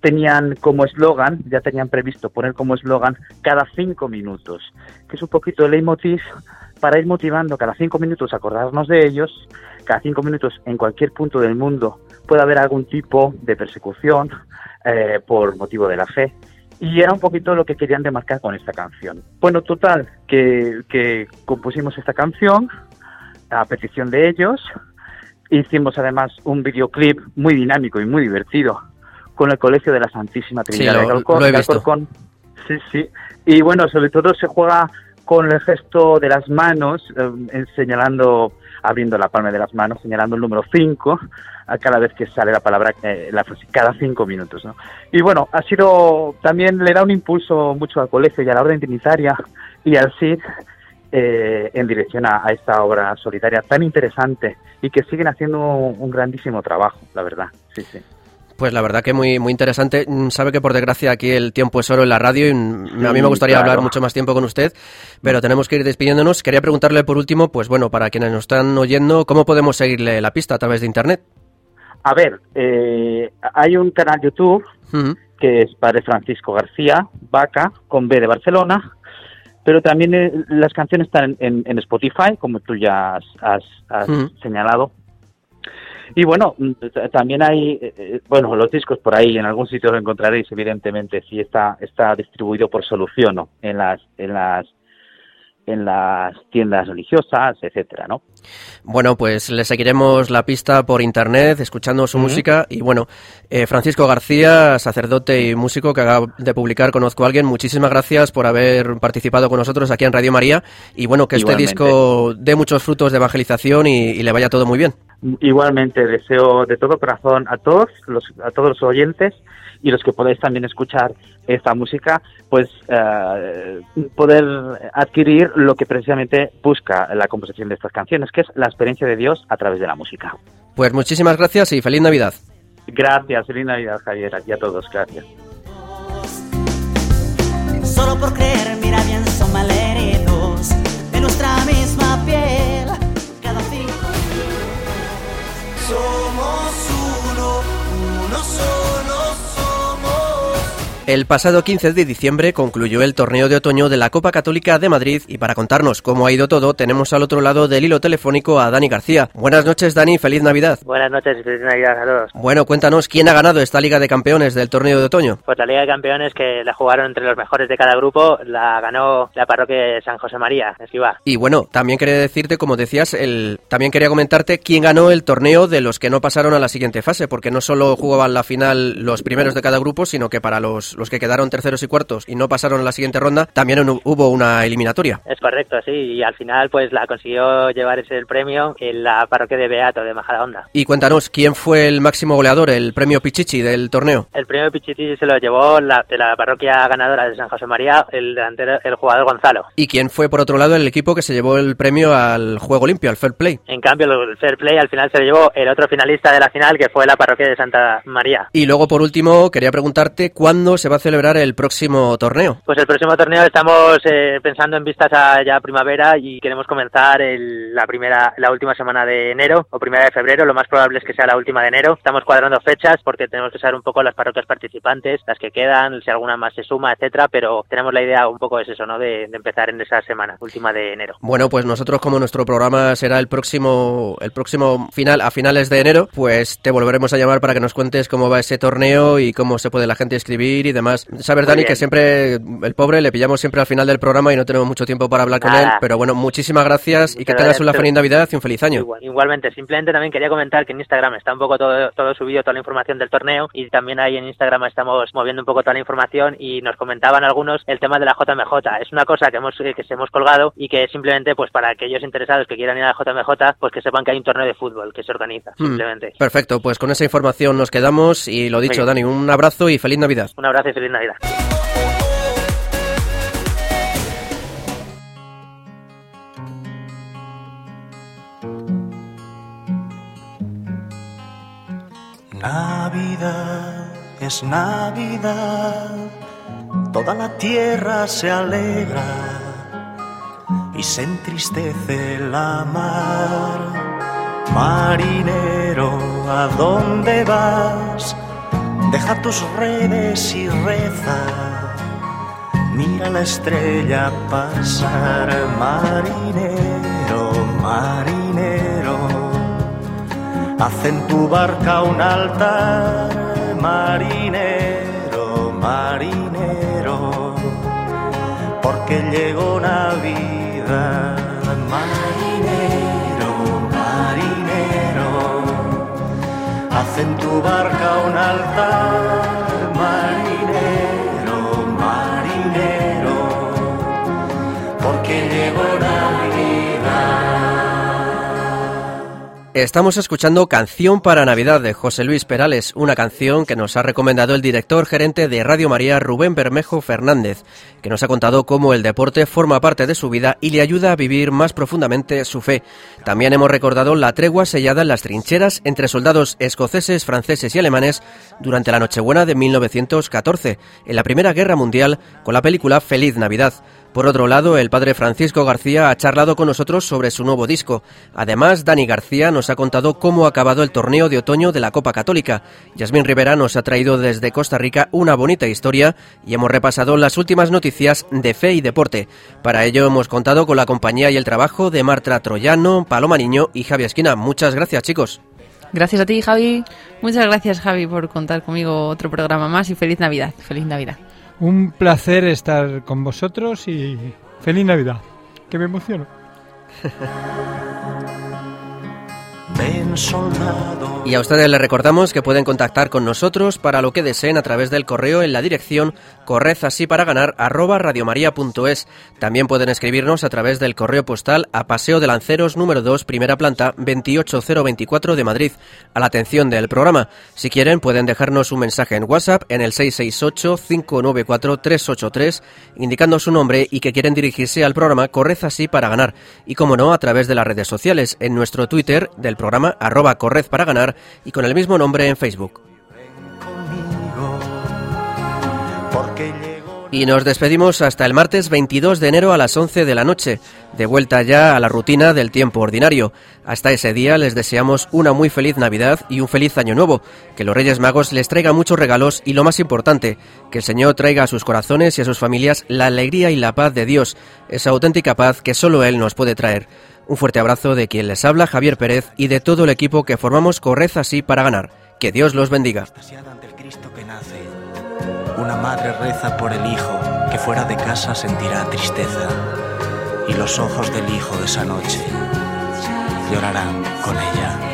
tenían como eslogan, ya tenían previsto poner como eslogan cada cinco minutos, que es un poquito el leitmotiv para ir motivando cada cinco minutos acordarnos de ellos, cada cinco minutos en cualquier punto del mundo puede haber algún tipo de persecución eh, por motivo de la fe. Y era un poquito lo que querían demarcar con esta canción. Bueno, total, que, que compusimos esta canción a petición de ellos. Hicimos además un videoclip muy dinámico y muy divertido con el Colegio de la Santísima Trinidad de Alcorcón. Sí, sí. Y bueno, sobre todo se juega con el gesto de las manos, eh, señalando, abriendo la palma de las manos, señalando el número 5 a cada vez que sale la palabra, eh, la frase, cada cinco minutos. ¿no? Y bueno, ha sido, también le da un impulso mucho al colegio y a la orden trinitaria y al CID eh, en dirección a, esta obra solidaria tan interesante y que siguen haciendo un grandísimo trabajo, la verdad. Sí, sí. Pues la verdad que muy, muy interesante. Mm, sabe que por desgracia aquí el tiempo es oro en la radio y a mí me gustaría hablar mucho más tiempo con usted, pero tenemos que ir despidiéndonos. Quería preguntarle por último, pues bueno, para quienes nos están oyendo, ¿cómo podemos seguirle la pista a través de Internet? A ver, eh, hay un canal YouTube que es Padre Francisco García, Vaca, con B de Barcelona, pero también eh, las canciones están en, Spotify, como tú ya has, señalado. Y bueno, mm, también hay, eh, eh, bueno, los discos por ahí, en algún sitio lo encontraréis, evidentemente, si está, está distribuido por Soluciono en las, en las en las tiendas religiosas, etcétera, ¿no? Bueno, pues le seguiremos la pista por internet, escuchando su música. Y bueno, eh, Francisco García, sacerdote y músico que acaba de publicar Conozco a alguien, muchísimas gracias por haber participado con nosotros aquí en Radio María. Y bueno, que este disco dé muchos frutos de evangelización y, le vaya todo muy bien. Igualmente, deseo de todo corazón a todos los, a todos los oyentes y los que podéis también escuchar esta música, pues eh, poder adquirir lo que precisamente busca la composición de estas canciones, que es la experiencia de Dios a través de la música. Pues muchísimas gracias y feliz Navidad. Gracias, feliz Navidad Javier, y a todos, gracias. Solo por creer, mira bien, son El pasado 15 de diciembre concluyó el torneo de otoño de la Copa Católica de Madrid y para contarnos cómo ha ido todo tenemos al otro lado del hilo telefónico a Dani García. Buenas noches Dani, feliz Navidad. Buenas noches y feliz Navidad a todos. Bueno, cuéntanos quién ha ganado esta Liga de Campeones del torneo de otoño. Pues la Liga de Campeones que la jugaron entre los mejores de cada grupo la ganó la parroquia de San José María, Esquiva. Y bueno, también quería decirte, como decías, el... también quería comentarte quién ganó el torneo de los que no pasaron a la siguiente fase, porque no solo jugaban la final los primeros de cada grupo, sino que para los, los que quedaron terceros y cuartos y no pasaron a la siguiente ronda, también hubo una eliminatoria. Es correcto, sí, y al final pues la consiguió llevar ese el premio en la parroquia de Beato de Majadahonda. Y cuéntanos, ¿quién fue el máximo goleador, el premio Pichichi del torneo? El premio Pichichi se lo llevó la, de la parroquia ganadora de San José María, el delantero, el jugador Gonzalo. ¿Y quién fue por otro lado el equipo que se llevó el premio al juego limpio, al fair play? En cambio, el fair play al final se lo llevó el otro finalista de la final, que fue la parroquia de Santa María. Y luego, por último, quería preguntarte cuándo se va a celebrar el próximo torneo. Pues el próximo torneo estamos eh, pensando en vistas a ya primavera y queremos comenzar la primera, la última semana de enero o primera de febrero. Lo más probable es que sea la última de enero. Estamos cuadrando fechas porque tenemos que saber un poco las parroquias participantes, las que quedan, si alguna más se suma, etcétera. Pero tenemos la idea un poco es eso, ¿no? De, empezar en esa semana última de enero. Bueno, pues nosotros como nuestro programa será el próximo, el próximo final a finales de enero, pues te volveremos a llamar para que nos cuentes cómo va ese torneo y cómo se puede la gente escribir y demás. Sabes, Dani, que siempre el pobre le pillamos siempre al final del programa y no tenemos mucho tiempo para hablar con él. Pero bueno, muchísimas gracias y que tengas una feliz Navidad y un feliz año. igualmente, simplemente también quería comentar que en Instagram está un poco todo, todo subido, toda la información del torneo y también ahí en Instagram estamos moviendo un poco toda la información y nos comentaban algunos el tema de la JMJ. Es una cosa que hemos que se hemos colgado y que simplemente pues para aquellos interesados que quieran ir a la JMJ pues que sepan que hay un torneo de fútbol que se organiza hmm. simplemente. perfecto, pues con esa información nos quedamos y lo dicho, Dani, un abrazo y feliz Navidad. Un abrazo feliz Navidad. Navidad es Navidad, toda la tierra se alegra y se entristece la mar. Marinero, ¿a dónde vas? Deja tus redes y reza. Mira la estrella pasar, marinero, marinero. Haz en tu barca un altar, marinero, marinero, porque llegó Navidad, marinero, Haz en tu barca un altar, Estamos escuchando Canción para Navidad de José Luis Perales, una canción que nos ha recomendado el director gerente de Radio María Rubén Bermejo Fernández, que nos ha contado cómo el deporte forma parte de su vida y le ayuda a vivir más profundamente su fe. También hemos recordado la tregua sellada en las trincheras entre soldados escoceses, franceses y alemanes durante la Nochebuena de 1914, en la Primera Guerra Mundial, con la película Feliz Navidad. Por otro lado, el padre Francisco García ha charlado con nosotros sobre su nuevo disco. Además, Dani García nos ha contado cómo ha acabado el torneo de otoño de la Copa Católica. Yasmín Rivera nos ha traído desde Costa Rica una bonita historia y hemos repasado las últimas noticias de fe y deporte. Para ello hemos contado con la compañía y el trabajo de Marta Troyano, Paloma Niño y Javi Esquina. Muchas gracias, chicos. Gracias a ti, Javi. Muchas gracias, Javi, por contar conmigo otro programa más y feliz Navidad. Feliz Navidad. Un placer estar con vosotros y feliz Navidad. Que me emociono. Y a ustedes les recordamos que pueden contactar con nosotros para lo que deseen a través del correo en la dirección correzasiparaгаnar arroba radiomaria.es. También pueden escribirnos a través del correo postal a Paseo de Lanceros número 2, primera planta, 28024 de Madrid, a la atención del programa. Si quieren pueden dejarnos un mensaje en WhatsApp en el 668-594-383 indicando su nombre y que quieren dirigirse al programa Corred así para ganar. Y como no, a través de las redes sociales, en nuestro Twitter del programa arroba Corred para ganar y con el mismo nombre en Facebook. Y nos despedimos hasta el martes 22 de enero a las 11 de la noche, de vuelta ya a la rutina del tiempo ordinario. Hasta ese día les deseamos una muy feliz Navidad y un feliz Año Nuevo, que los Reyes Magos les traigan muchos regalos y lo más importante, que el Señor traiga a sus corazones y a sus familias la alegría y la paz de Dios, esa auténtica paz que solo Él nos puede traer. Un fuerte abrazo de quien les habla Javier Pérez y de todo el equipo que formamos Corred así para ganar. Que Dios los bendiga. Una madre reza por el hijo que fuera de casa sentirá tristeza y los ojos del hijo de esa noche llorarán con ella.